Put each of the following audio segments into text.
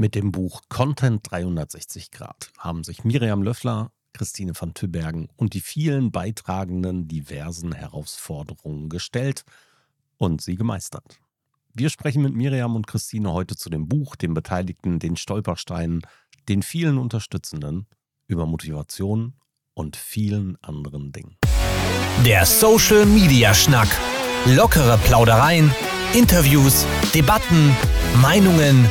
Mit dem Buch Content 360 Grad haben sich Miriam Löffler, Christine van Tübergen und die vielen beitragenden diversen Herausforderungen gestellt und sie gemeistert. Wir sprechen mit Miriam und Christine heute zu dem Buch, den Beteiligten, den Stolpersteinen, den vielen Unterstützenden über Motivation und vielen anderen Dingen. Der Social Media Schnack. Lockere Plaudereien, Interviews, Debatten, Meinungen,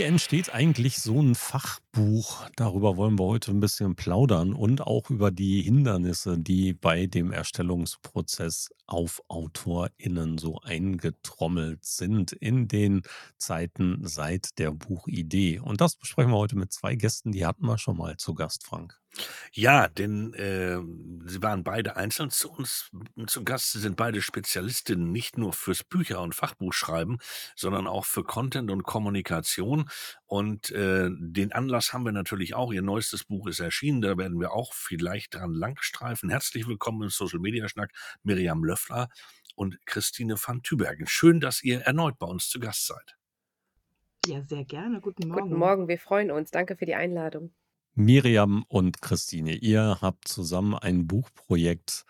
Wie entsteht eigentlich so ein Fachbuch? Darüber wollen wir heute ein bisschen plaudern und auch über die Hindernisse, die bei dem Erstellungsprozess auf AutorInnen so eingetrommelt sind in den Zeiten seit der Buchidee. Und das besprechen wir heute mit zwei Gästen, die hatten wir schon mal zu Gast, Frank. Ja, denn, ähm, sie waren beide einzeln zu uns zu Gast. Sie sind beide Spezialistinnen nicht nur fürs Bücher und Fachbuchschreiben, sondern auch für Content und Kommunikation. Und, äh, den Anlass haben wir natürlich auch. Ihr neuestes Buch ist erschienen, da werden wir auch vielleicht dran langstreifen. Herzlich willkommen im Social Media Schnack, Miriam Löffler und Christine van Tübergen. Schön, dass ihr erneut bei uns zu Gast seid. Ja, sehr gerne. Guten Guten Morgen. Morgen, wir freuen uns. Danke für die Einladung. Miriam und Christine, ihr habt zusammen ein Buchprojekt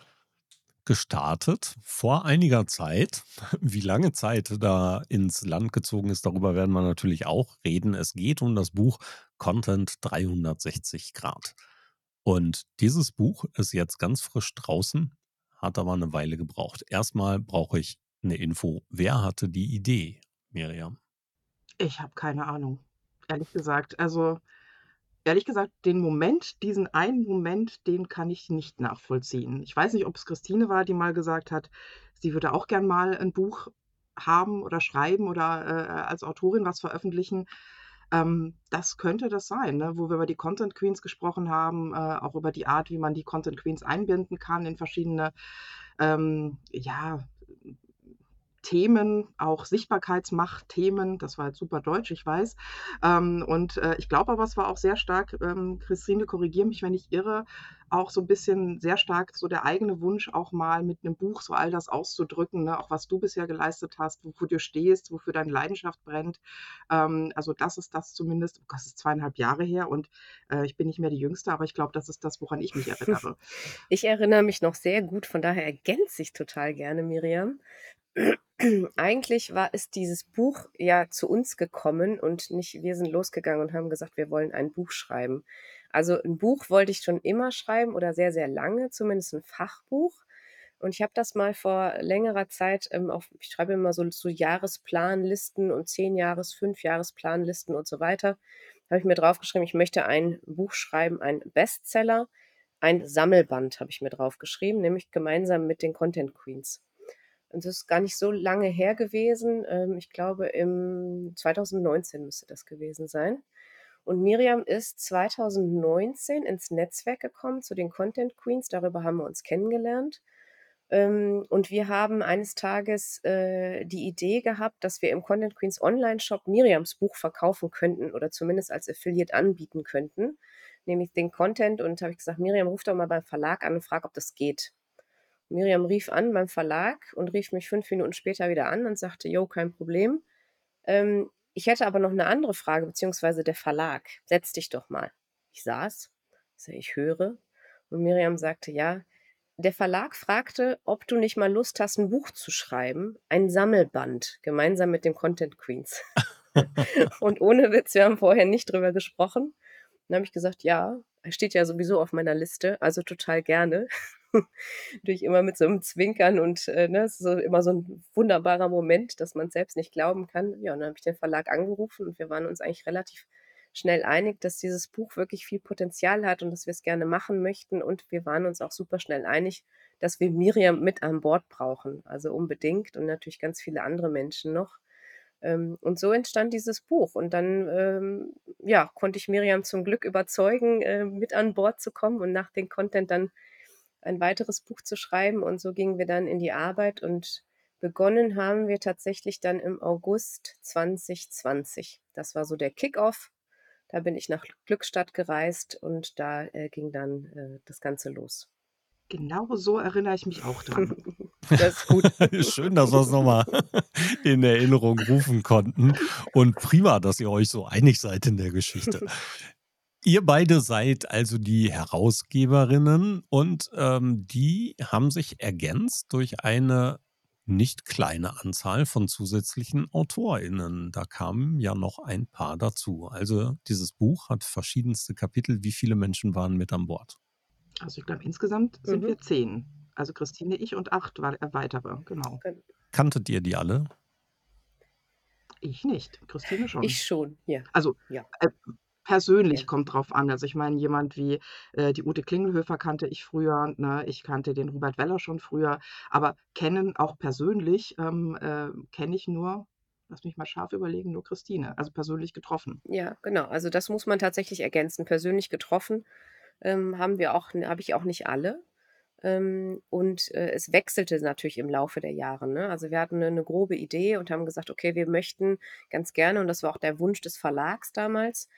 gestartet vor einiger Zeit. Wie lange Zeit da ins Land gezogen ist, darüber werden wir natürlich auch reden. Es geht um das Buch Content 360 Grad. Und dieses Buch ist jetzt ganz frisch draußen, hat aber eine Weile gebraucht. Erstmal brauche ich eine Info. Wer hatte die Idee, Miriam? Ich habe keine Ahnung, ehrlich gesagt. Also, ehrlich gesagt, den Moment, diesen einen Moment, den kann ich nicht nachvollziehen. Ich weiß nicht, ob es Christine war, die mal gesagt hat, sie würde auch gern mal ein Buch haben oder schreiben oder äh, als Autorin was veröffentlichen. Ähm, das könnte das sein, ne? wo wir über die Content Queens gesprochen haben, äh, auch über die Art, wie man die Content Queens einbinden kann in verschiedene ähm, ja, Themen, auch Sichtbarkeitsmacht-Themen. Das war jetzt super deutsch, ich weiß. Ähm, und äh, ich glaube aber, es war auch sehr stark, ähm, Christine, korrigiere mich, wenn ich irre, auch so ein bisschen sehr stark so der eigene Wunsch, auch mal mit einem Buch so all das auszudrücken, ne? auch was du bisher geleistet hast, wofür du stehst, wofür deine Leidenschaft brennt. Ähm, also das ist das zumindest, das ist zweieinhalb Jahre her und äh, ich bin nicht mehr die Jüngste, aber ich glaube, das ist das, woran ich mich erinnere. Ich erinnere mich noch sehr gut, von daher ergänze ich total gerne, Miriam. Eigentlich war ist dieses Buch ja zu uns gekommen und nicht wir sind losgegangen und haben gesagt, wir wollen ein Buch schreiben. Also ein Buch wollte ich schon immer schreiben oder sehr, sehr lange, zumindest ein Fachbuch. Und ich habe das mal vor längerer Zeit ähm, auf, ich schreibe immer so, so Jahresplanlisten und zehn Jahres, fünf Jahresplanlisten und so weiter. Habe ich mir draufgeschrieben, ich möchte ein Buch schreiben, ein Bestseller, ein Sammelband habe ich mir draufgeschrieben, nämlich gemeinsam mit den Content Queens. Und das ist gar nicht so lange her gewesen. Ähm, ich glaube, im 2019 müsste das gewesen sein. Und Miriam ist 2019 ins Netzwerk gekommen zu den Content Queens. Darüber haben wir uns kennengelernt. Ähm, und wir haben eines Tages äh, die Idee gehabt, dass wir im Content Queens Online-Shop Miriams Buch verkaufen könnten oder zumindest als Affiliate anbieten könnten, nämlich den Content. Und habe ich gesagt, Miriam, ruf doch mal beim Verlag an und frag, ob das geht. Miriam rief an beim Verlag und rief mich fünf Minuten später wieder an und sagte, jo, kein Problem. Ähm, ich hätte aber noch eine andere Frage, beziehungsweise der Verlag. Setz dich doch mal. Ich saß, ich höre. Und Miriam sagte, ja, der Verlag fragte, ob du nicht mal Lust hast, ein Buch zu schreiben, ein Sammelband, gemeinsam mit den Content Queens. und ohne Witz, wir haben vorher nicht drüber gesprochen. Dann habe ich gesagt, ja, er steht ja sowieso auf meiner Liste, also total gerne. Natürlich immer mit so einem Zwinkern und äh, ne, es ist so immer so ein wunderbarer Moment, dass man es selbst nicht glauben kann. Ja, und dann habe ich den Verlag angerufen und wir waren uns eigentlich relativ schnell einig, dass dieses Buch wirklich viel Potenzial hat und dass wir es gerne machen möchten. Und wir waren uns auch super schnell einig, dass wir Miriam mit an Bord brauchen. Also unbedingt und natürlich ganz viele andere Menschen noch. Ähm, und so entstand dieses Buch. Und dann ähm, ja, konnte ich Miriam zum Glück überzeugen, äh, mit an Bord zu kommen und nach dem Content dann ein weiteres Buch zu schreiben. Und so gingen wir dann in die Arbeit und begonnen haben wir tatsächlich dann im August 2020. Das war so der Kickoff. Da bin ich nach Glückstadt gereist und da äh, ging dann äh, das Ganze los. Genau so erinnere ich mich auch dran. das ist gut. Schön, dass wir es nochmal in Erinnerung rufen konnten. Und prima, dass ihr euch so einig seid in der Geschichte. Ihr beide seid also die Herausgeberinnen und ähm, die haben sich ergänzt durch eine nicht kleine Anzahl von zusätzlichen AutorInnen. Da kamen ja noch ein paar dazu. Also dieses Buch hat verschiedenste Kapitel. Wie viele Menschen waren mit an Bord? Also ich glaube, insgesamt sind mhm. wir zehn. Also Christine, ich und acht weitere, genau. Kanntet ihr die alle? Ich nicht, Christine schon. Ich schon, ja. Also ja. Äh, persönlich ja. kommt drauf an. Also ich meine, jemand wie äh, die Ute Klingelhöfer kannte ich früher, ne? ich kannte den Robert Weller schon früher, aber kennen auch persönlich ähm, äh, kenne ich nur lass mich mal scharf überlegen, nur Christine, also persönlich getroffen. Ja, genau. Also das muss man tatsächlich ergänzen. Persönlich getroffen ähm, haben wir auch, habe ich auch nicht alle. Ähm, und äh, es wechselte natürlich im Laufe der Jahre. Ne? Also wir hatten eine, eine, grobe Idee und haben gesagt, okay, wir möchten ganz gerne, und das war auch der Wunsch des Verlags damals,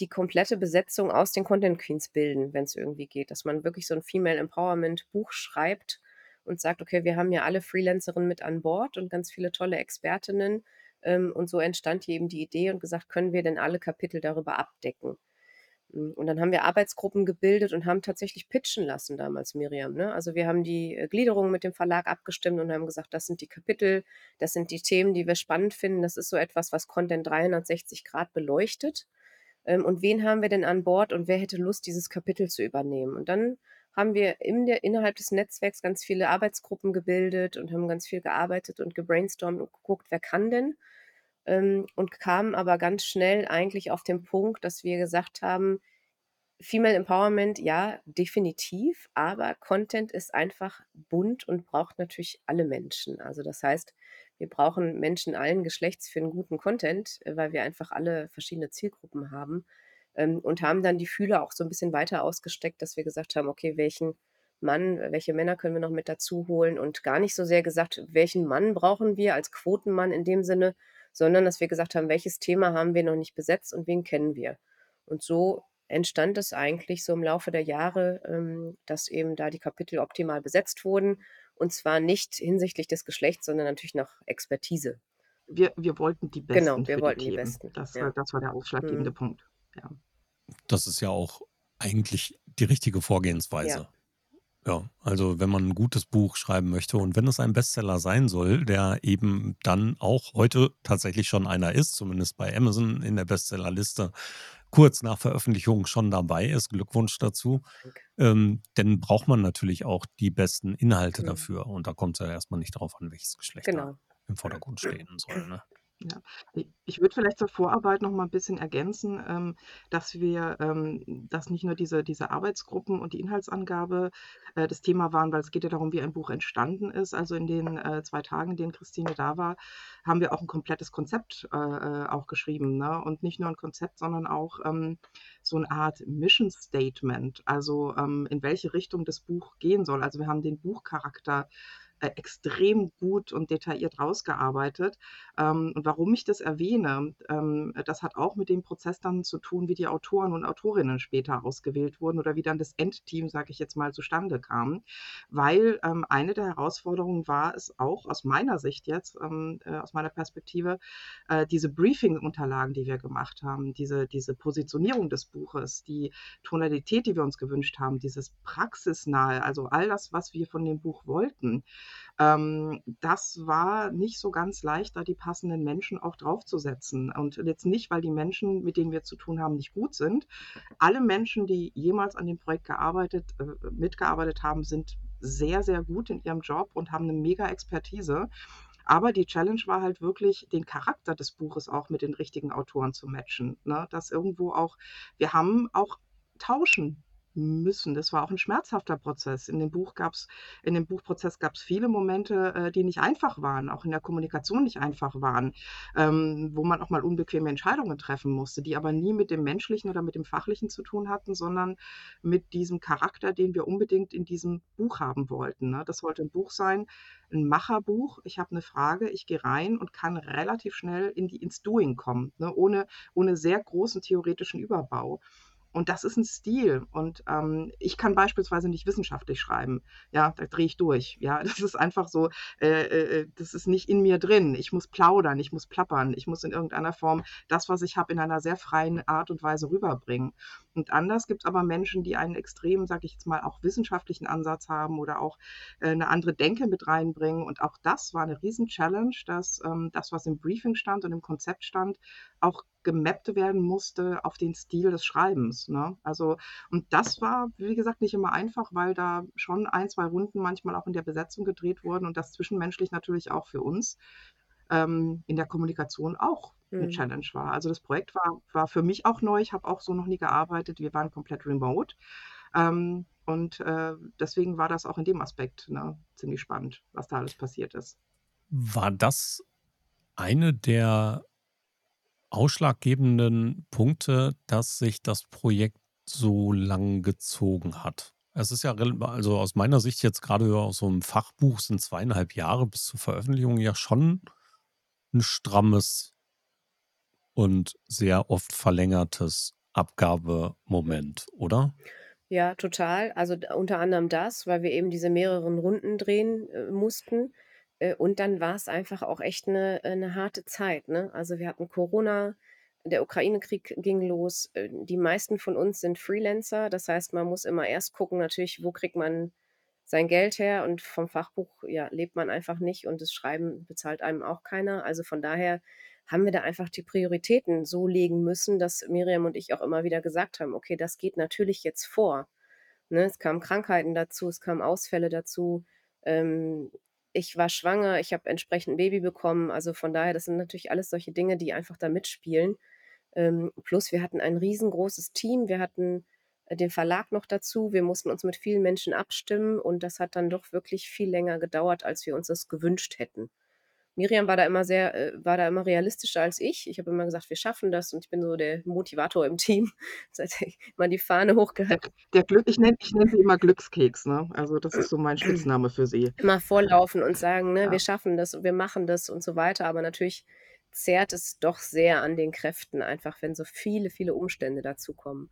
die komplette Besetzung aus den Content Queens bilden, wenn es irgendwie geht. Dass man wirklich so ein Female Empowerment Buch schreibt und sagt, okay, wir haben ja alle Freelancerinnen mit an Bord und ganz viele tolle Expertinnen. Ähm, und so entstand hier eben die Idee und gesagt, können wir denn alle Kapitel darüber abdecken? Hm, und dann haben wir Arbeitsgruppen gebildet und haben tatsächlich pitchen lassen damals, Miriam. Ne? Also wir haben die äh, Gliederung mit dem Verlag abgestimmt und haben gesagt, das sind die Kapitel, das sind die Themen, die wir spannend finden. Das ist so etwas, was Content 360 Grad beleuchtet. Ähm, und wen haben wir denn an Bord und wer hätte Lust, dieses Kapitel zu übernehmen? Und dann haben wir in der, innerhalb des Netzwerks ganz viele Arbeitsgruppen gebildet und haben ganz viel gearbeitet und gebrainstormt und geguckt, wer kann denn ähm, und kamen aber ganz schnell eigentlich auf den Punkt, dass wir gesagt haben, Female Empowerment, ja, definitiv, aber Content ist einfach bunt und braucht natürlich alle Menschen. Also das heißt, wir brauchen Menschen allen Geschlechts für einen guten Content, äh, weil wir einfach alle verschiedene Zielgruppen haben ähm, und haben dann die Fühler auch so ein bisschen weiter ausgesteckt, dass wir gesagt haben, okay, welchen Mann, welche Männer können wir noch mit dazu holen und gar nicht so sehr gesagt, welchen Mann brauchen wir als Quotenmann in dem Sinne, sondern dass wir gesagt haben, welches Thema haben wir noch nicht besetzt und wen kennen wir. Und so entstand es eigentlich so im Laufe der Jahre, ähm, dass eben da die Kapitel optimal besetzt wurden. Und zwar nicht hinsichtlich des Geschlechts, sondern natürlich nach Expertise. Wir, wir wollten die Besten. Genau, wir wollten die, die Besten. Das, ja. das war der ausschlaggebende mhm. Punkt. Ja. Das ist ja auch eigentlich die richtige Vorgehensweise. Ja. Ja, also wenn man ein gutes Buch schreiben möchte und wenn es ein Bestseller sein soll, der eben dann auch heute tatsächlich schon einer ist, zumindest bei Amazon in der Bestsellerliste, kurz nach Veröffentlichung schon dabei ist, Glückwunsch dazu, ähm, dann braucht man natürlich auch die besten Inhalte mhm. dafür. Und da kommt es ja erstmal nicht darauf an, welches Geschlecht genau. im Vordergrund stehen soll. Ne? Ja, ich würde vielleicht zur Vorarbeit noch mal ein bisschen ergänzen, ähm, dass wir, ähm, dass nicht nur diese, diese Arbeitsgruppen und die Inhaltsangabe äh, das Thema waren, weil es geht ja darum, wie ein Buch entstanden ist. Also in den äh, zwei Tagen, in denen Christine da war, haben wir auch ein komplettes Konzept äh, äh auch geschrieben. Ne? Und nicht nur ein Konzept, sondern auch ähm, so eine Art Mission Statement, also ähm, in welche Richtung das Buch gehen soll. Also wir haben den Buchcharakter äh, extrem gut und detailliert rausgearbeitet. Ähm, und warum ich das erwähne, ähm, das hat auch mit dem Prozess dann zu tun, wie die Autoren und Autorinnen später ausgewählt wurden oder wie dann das Endteam, sage ich jetzt mal, zustande kam. Weil ähm, eine der Herausforderungen war es auch aus meiner Sicht jetzt, ähm, äh, aus meiner Perspektive, äh, diese Briefing-Unterlagen, die wir gemacht haben, diese, diese Positionierung des Buches, die Tonalität, die wir uns gewünscht haben, dieses praxisnahe, also all das, was wir von dem Buch wollten, ähm, das war nicht so ganz leicht, da die passenden Menschen auch draufzusetzen. Und jetzt nicht, weil die Menschen, mit denen wir zu tun haben, nicht gut sind. Alle Menschen, die jemals an dem Projekt gearbeitet, äh, mitgearbeitet haben, sind sehr, sehr gut in ihrem Job und haben eine mega Expertise. Aber die Challenge war halt wirklich, den Charakter des Buches auch mit den richtigen Autoren zu matchen. Ne? Dass irgendwo auch, wir haben auch tauschen müssen. Das war auch ein schmerzhafter Prozess. In dem Buch gab's in dem Buchprozess gab es viele Momente, äh, die nicht einfach waren, auch in der Kommunikation nicht einfach waren, ähm, wo man auch mal unbequeme Entscheidungen treffen musste, die aber nie mit dem Menschlichen oder mit dem Fachlichen zu tun hatten, sondern mit diesem Charakter, den wir unbedingt in diesem Buch haben wollten, ne? Das sollte ein Buch sein, ein Macherbuch. Ich habe eine Frage, ich gehe rein und kann relativ schnell in die ins Doing kommen, ne, ohne ohne sehr großen theoretischen Überbau. Und das ist ein Stil. Und ähm, ich kann beispielsweise nicht wissenschaftlich schreiben. Ja, da drehe ich durch. Ja, das ist einfach so, äh, äh, das ist nicht in mir drin. Ich muss plaudern, ich muss plappern, ich muss in irgendeiner Form das, was ich habe, in einer sehr freien Art und Weise rüberbringen. Und anders gibt es aber Menschen, die einen extrem, sage ich jetzt mal, auch wissenschaftlichen Ansatz haben oder auch äh, eine andere Denke mit reinbringen. Und auch das war eine Riesen-Challenge, dass ähm, das, was im Briefing stand und im Konzept stand, auch gemappt werden musste auf den Stil des Schreibens. Ne? Also, und das war, wie gesagt, nicht immer einfach, weil da schon ein, zwei Runden manchmal auch in der Besetzung gedreht wurden und das zwischenmenschlich natürlich auch für uns ähm, in der Kommunikation auch eine Mhm. Challenge war. Also das Projekt war, war für mich auch neu. Ich habe auch so noch nie gearbeitet. Wir waren komplett remote. Ähm, und äh, deswegen war das auch in dem Aspekt ne, ziemlich spannend, was da alles passiert ist. War das eine der ausschlaggebenden Punkte, dass sich das Projekt so lang gezogen hat? Es ist ja, also aus meiner Sicht jetzt gerade aus so einem Fachbuch sind zweieinhalb Jahre bis zur Veröffentlichung ja schon ein strammes und sehr oft verlängertes Abgabemoment, oder? Ja, total. Also unter anderem das, weil wir eben diese mehreren Runden drehen äh, mussten. Äh, und dann war es einfach auch echt eine, eine harte Zeit. Ne? Also wir hatten Corona, der Ukraine-Krieg ging los. Äh, Die meisten von uns sind Freelancer. Das heißt, man muss immer erst gucken, natürlich, wo kriegt man sein Geld her. Und vom Fachbuch ja, lebt man einfach nicht und das Schreiben bezahlt einem auch keiner. Also von daher haben wir da einfach die Prioritäten so legen müssen, dass Miriam und ich auch immer wieder gesagt haben, okay, das geht natürlich jetzt vor. Ne, es kamen Krankheiten dazu, es kamen Ausfälle dazu. Ähm, ich war schwanger, ich habe entsprechend ein Baby bekommen. Also von daher, das sind natürlich alles solche Dinge, die einfach da mitspielen. Ähm, plus wir hatten ein riesengroßes Team, wir hatten äh, den Verlag noch dazu, wir mussten uns mit vielen Menschen abstimmen und das hat dann doch wirklich viel länger gedauert, als wir uns das gewünscht hätten. Miriam war da immer sehr, äh, war da immer realistischer als ich. Ich habe immer gesagt, wir schaffen das und ich bin so der Motivator im Team. Seit ich mal die Fahne Der, hochgehalten. der Glück, ich nenne ich nenn sie immer Glückskeks, ne? Also das ist so mein Spitzname für sie. Immer vorlaufen und sagen, ne, Ja. wir schaffen das und wir machen das und so weiter. Aber natürlich zehrt es doch sehr an den Kräften, einfach wenn so viele, viele Umstände dazukommen.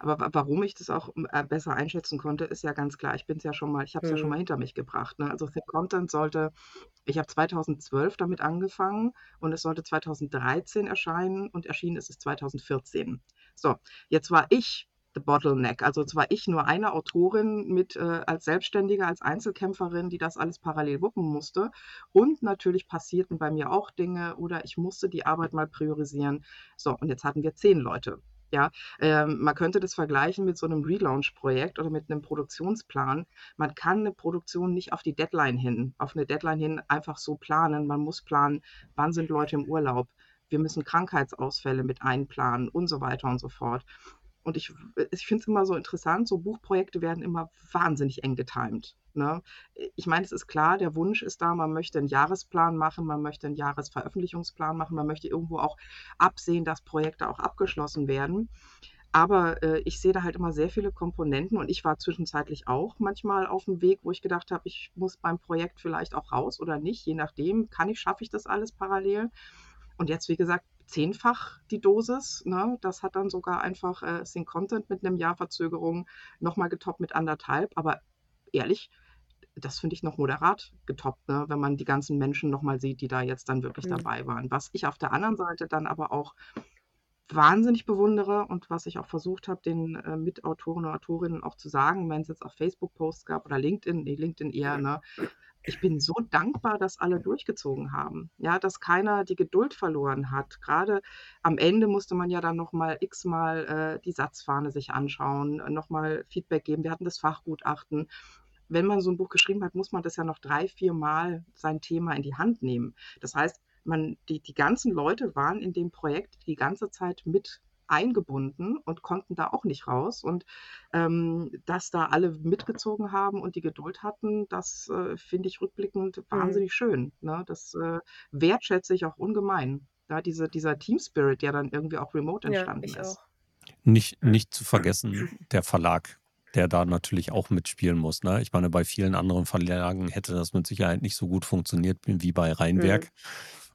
Aber wa warum ich das auch, äh, besser einschätzen konnte, ist ja ganz klar. Ich bin es ja schon mal ich habe es ja schon Mhm. mal hinter mich gebracht, ne? Also Thick Content sollte ich habe 2012 damit angefangen und es sollte 2013 erscheinen und erschienen ist es 2014. So, jetzt war ich the bottleneck. Also jetzt war ich nur eine Autorin mit äh, als Selbstständige, als Einzelkämpferin, die das alles parallel wuppen musste. Und natürlich passierten bei mir auch Dinge oder ich musste die Arbeit mal priorisieren. So, und jetzt hatten wir 10 Leute. Ja, ähm, man könnte das vergleichen mit so einem Relaunch-Projekt oder mit einem Produktionsplan. Man kann eine Produktion nicht auf die Deadline hin, auf eine Deadline hin einfach so planen. Man muss planen, wann sind Leute im Urlaub. Wir müssen Krankheitsausfälle mit einplanen und so weiter und so fort. Und ich, ich finde es immer so interessant, so Buchprojekte werden immer wahnsinnig eng getimt. Ne? Ich meine, es ist klar, der Wunsch ist da, man möchte einen Jahresplan machen, man möchte einen Jahresveröffentlichungsplan machen, man möchte irgendwo auch absehen, dass Projekte auch abgeschlossen werden. Aber äh, ich sehe da halt immer sehr viele Komponenten und ich war zwischenzeitlich auch manchmal auf dem Weg, wo ich gedacht habe, ich muss beim Projekt vielleicht auch raus oder nicht, je nachdem, kann ich, schaffe ich das alles parallel. Und jetzt, wie gesagt, zehnfach die Dosis. Ne? Das hat dann sogar einfach äh, Sync Content mit einem Jahr Verzögerung nochmal getoppt mit anderthalb. Aber ehrlich, das finde ich noch moderat getoppt, ne? wenn man die ganzen Menschen nochmal sieht, die da jetzt dann wirklich Mhm. dabei waren. Was ich auf der anderen Seite dann aber auch wahnsinnig bewundere und was ich auch versucht habe, den äh, Mitautoren und Autorinnen auch zu sagen, wenn es jetzt auch Facebook-Posts gab oder LinkedIn, nee, LinkedIn eher, ne? Ich bin so dankbar, dass alle durchgezogen haben. Ja, dass keiner die Geduld verloren hat. Gerade am Ende musste man ja dann nochmal x-mal äh, die Satzfahne sich anschauen, nochmal Feedback geben. Wir hatten das Fachgutachten. Wenn man so ein Buch geschrieben hat, muss man das ja noch drei, vier Mal sein Thema in die Hand nehmen. Das heißt, man, die, die ganzen Leute waren in dem Projekt die ganze Zeit mit eingebunden und konnten da auch nicht raus. Und ähm, dass da alle mitgezogen haben und die Geduld hatten, das äh, finde ich rückblickend Mhm. wahnsinnig schön. Ne? Das äh, wertschätze ich auch ungemein. Ja, diese, dieser Team Spirit, der dann irgendwie auch remote Ja, entstanden ich ist. auch. Nicht, nicht zu vergessen, der Verlag, der da natürlich auch mitspielen muss. Ne? Ich meine, bei vielen anderen Verlagen hätte das mit Sicherheit nicht so gut funktioniert wie bei Rheinwerk. Mhm.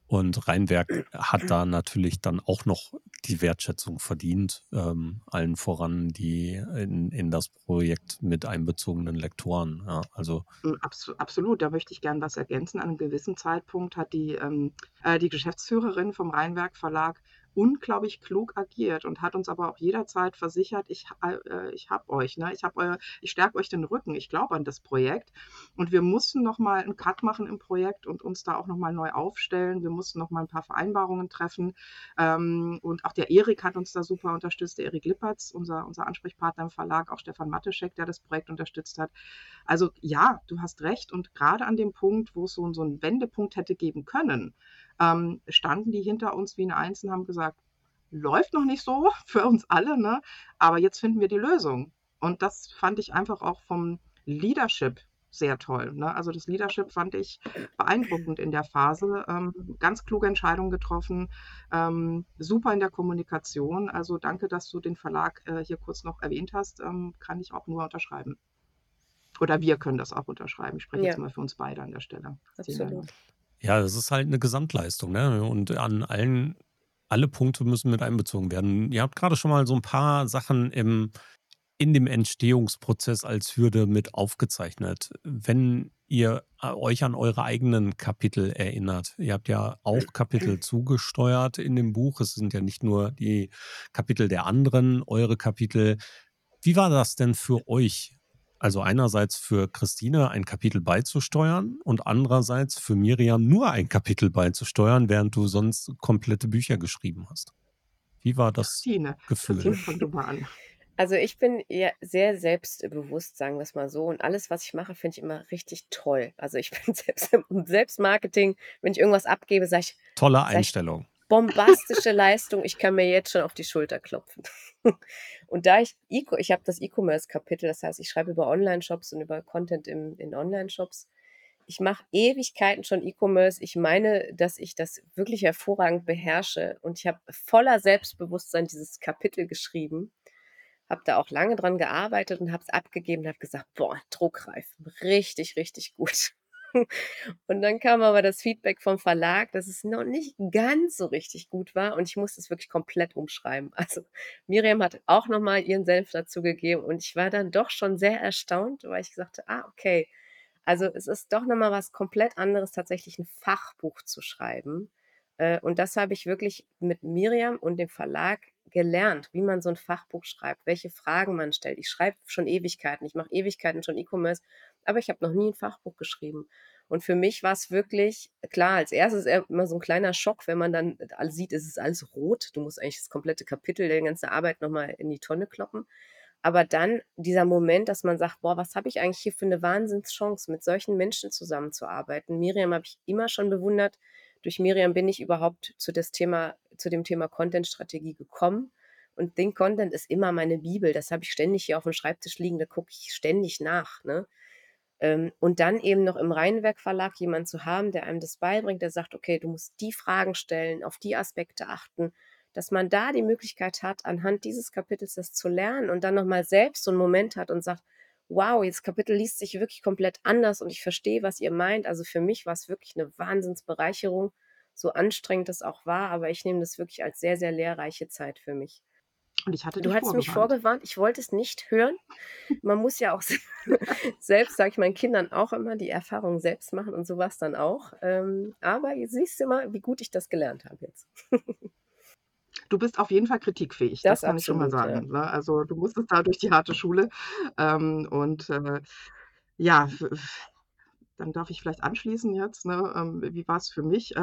Und Rheinwerk hat da natürlich dann auch noch die Wertschätzung verdient, ähm, allen voran die in, in das Projekt mit einbezogenen Lektoren. Ja, also Mm, abs- Absolut, da möchte ich gern was ergänzen. An einem gewissen Zeitpunkt hat die, ähm, äh, die Geschäftsführerin vom Rheinwerk Verlag unglaublich klug agiert und hat uns aber auch jederzeit versichert, ich, äh, ich hab euch, ne? ich, hab ich stärke euch den Rücken, ich glaube an das Projekt. Und wir mussten nochmal einen Cut machen im Projekt und uns da auch nochmal neu aufstellen. Wir mussten nochmal ein paar Vereinbarungen treffen. Ähm, und auch der Erik hat uns da super unterstützt, der Erik Lippertz, unser, unser Ansprechpartner im Verlag, auch Stefan Mateschek, der das Projekt unterstützt hat. Also ja, du hast recht. Und gerade an dem Punkt, wo es so, so einen Wendepunkt hätte geben können, ähm, standen die hinter uns wie ein Eins und haben gesagt, läuft noch nicht so für uns alle, ne? aber jetzt finden wir die Lösung. Und das fand ich einfach auch vom Leadership sehr toll. Ne? Also das Leadership fand ich beeindruckend in der Phase. Ähm, ganz kluge Entscheidungen getroffen, ähm, super in der Kommunikation. Also danke, dass du den Verlag äh, hier kurz noch erwähnt hast. Ähm, kann ich auch nur unterschreiben. Oder wir können das auch unterschreiben. Ich spreche jetzt Ja, mal für uns beide an der Stelle. Absolut. Ja, das ist halt eine Gesamtleistung. Ne? Und an allen, alle Punkte müssen mit einbezogen werden. Ihr habt gerade schon mal so ein paar Sachen im, in dem Entstehungsprozess als Hürde mit aufgezeichnet. Wenn ihr äh, euch an eure eigenen Kapitel erinnert, ihr habt ja auch Kapitel zugesteuert in dem Buch. Es sind ja nicht nur die Kapitel der anderen, eure Kapitel. Wie war das denn für euch? Also einerseits für Christine ein Kapitel beizusteuern und andererseits für Miriam nur ein Kapitel beizusteuern, während du sonst komplette Bücher geschrieben hast. Wie war das Christine, Christine, Gefühl? fang du mal an. Also ich bin ja sehr selbstbewusst, sagen wir es mal so. Und alles, was ich mache, finde ich immer richtig toll. Also ich bin selbst im Selbstmarketing, wenn ich irgendwas abgebe, sage ich, Tolle sag ich Einstellung. Bombastische Leistung, ich kann mir jetzt schon auf die Schulter klopfen. Und da ich, E ich habe das E-Commerce-Kapitel, das heißt, ich schreibe über Online-Shops und über Content im, in Online-Shops. Ich mache Ewigkeiten schon E-Commerce. Ich meine, dass ich das wirklich hervorragend beherrsche. Und ich habe voller Selbstbewusstsein dieses Kapitel geschrieben habe da auch lange dran gearbeitet und habe es abgegeben und habe gesagt, boah, druckreif, richtig, richtig gut. Und dann kam aber das Feedback vom Verlag, dass es noch nicht ganz so richtig gut war und ich musste es wirklich komplett umschreiben. Also Miriam hat auch nochmal ihren Senf dazu gegeben und ich war dann doch schon sehr erstaunt, weil ich sagte, ah, okay, also es ist doch nochmal was komplett anderes, tatsächlich ein Fachbuch zu schreiben. Äh, Und das habe ich wirklich mit Miriam und dem Verlag gelernt, wie man so ein Fachbuch schreibt, welche Fragen man stellt. Ich schreibe schon Ewigkeiten, ich mache Ewigkeiten schon E-Commerce, aber ich habe noch nie ein Fachbuch geschrieben. Und für mich war es wirklich, klar, als erstes immer so ein kleiner Schock, wenn man dann alles sieht, es ist alles rot. Du musst eigentlich das komplette Kapitel, die ganze Arbeit nochmal in die Tonne kloppen. Aber dann dieser Moment, dass man sagt, boah, was habe ich eigentlich hier für eine Wahnsinnschance, mit solchen Menschen zusammenzuarbeiten. Miriam habe ich immer schon bewundert. Durch Miriam bin ich überhaupt zu, das Thema, zu dem Thema Content-Strategie gekommen. Und Think Content ist immer meine Bibel. Das habe ich ständig hier auf dem Schreibtisch liegen. Da gucke ich ständig nach. Ne? Ähm, und dann eben noch im Rheinwerk Verlag jemanden zu haben, der einem das beibringt, der sagt, okay, du musst die Fragen stellen, auf die Aspekte achten, dass man da die Möglichkeit hat, anhand dieses Kapitels das zu lernen und dann nochmal selbst so einen Moment hat und sagt, wow, das Kapitel liest sich wirklich komplett anders und ich verstehe, was ihr meint. Also für mich war es wirklich eine Wahnsinnsbereicherung, so anstrengend es auch war, aber ich nehme das wirklich als sehr, sehr lehrreiche Zeit für mich. Und ich hatte Du hattest mich vorgewarnt. ich wollte es nicht hören. Man muss ja auch se- selbst, sage ich meinen Kindern auch immer, die Erfahrung selbst machen und sowas dann auch. Ähm, aber jetzt siehst du mal, wie gut ich das gelernt habe jetzt. Du bist auf jeden Fall kritikfähig, das Das kann ich schon mal absolut, ja. sagen. Ne? Also du musstest da durch die harte Schule. Ähm, und äh, ja, dann darf ich vielleicht anschließen jetzt. Ne? Ähm, wie war es für mich?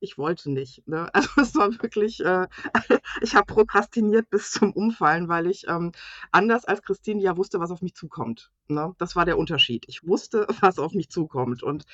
Ich wollte nicht. Ne? Also es war wirklich, äh, ich habe prokrastiniert bis zum Umfallen, weil ich ähm, anders als Christine ja wusste, was auf mich zukommt. Ne? Das war der Unterschied. Ich wusste, was auf mich zukommt. Und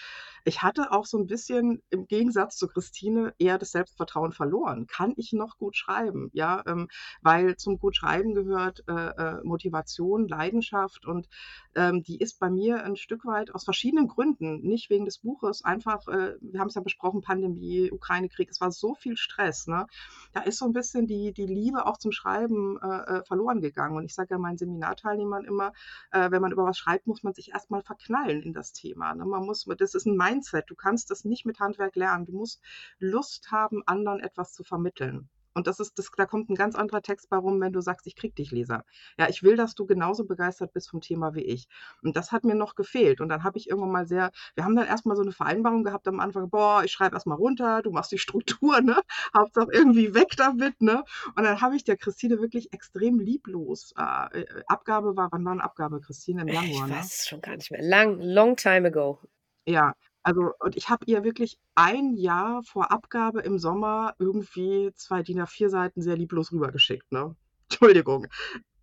ich hatte auch so ein bisschen im Gegensatz zu Christine eher das Selbstvertrauen verloren. Kann ich noch gut schreiben? Ja, ähm, weil zum gut schreiben gehört äh, äh, Motivation, Leidenschaft und ähm, die ist bei mir ein Stück weit aus verschiedenen Gründen, nicht wegen des Buches, einfach, äh, wir haben es ja besprochen, Pandemie, Ukraine-Krieg, es war so viel Stress. Ne? Da ist so ein bisschen die, die Liebe auch zum Schreiben äh, äh verloren gegangen. Und ich sage ja meinen Seminarteilnehmern immer, äh, wenn man über was schreibt, muss man sich erstmal verknallen in das Thema. Ne? Man muss, das ist ein Mindset. Du kannst das nicht mit Handwerk lernen. Du musst Lust haben, anderen etwas zu vermitteln. Und das ist, das, da kommt ein ganz anderer Text bei rum, wenn du sagst, ich krieg dich, Leser. Ja, ich will, dass du genauso begeistert bist vom Thema wie ich. Und das hat mir noch gefehlt. Und dann habe ich irgendwann mal sehr, wir haben dann erstmal so eine Vereinbarung gehabt am Anfang, boah, ich schreibe erstmal runter, du machst die Struktur, ne? Hauptsache irgendwie weg damit, ne? Und dann habe ich der Christine wirklich extrem lieblos. Äh, äh Abgabe war, wann war eine Abgabe, Christine? Im Januar, ich ne? weiß es schon gar nicht mehr. Lang, long time ago. Ja, also, und ich habe ihr wirklich ein Jahr vor Abgabe im Sommer irgendwie zwei DIN A4 Seiten sehr lieblos rübergeschickt, ne? Entschuldigung.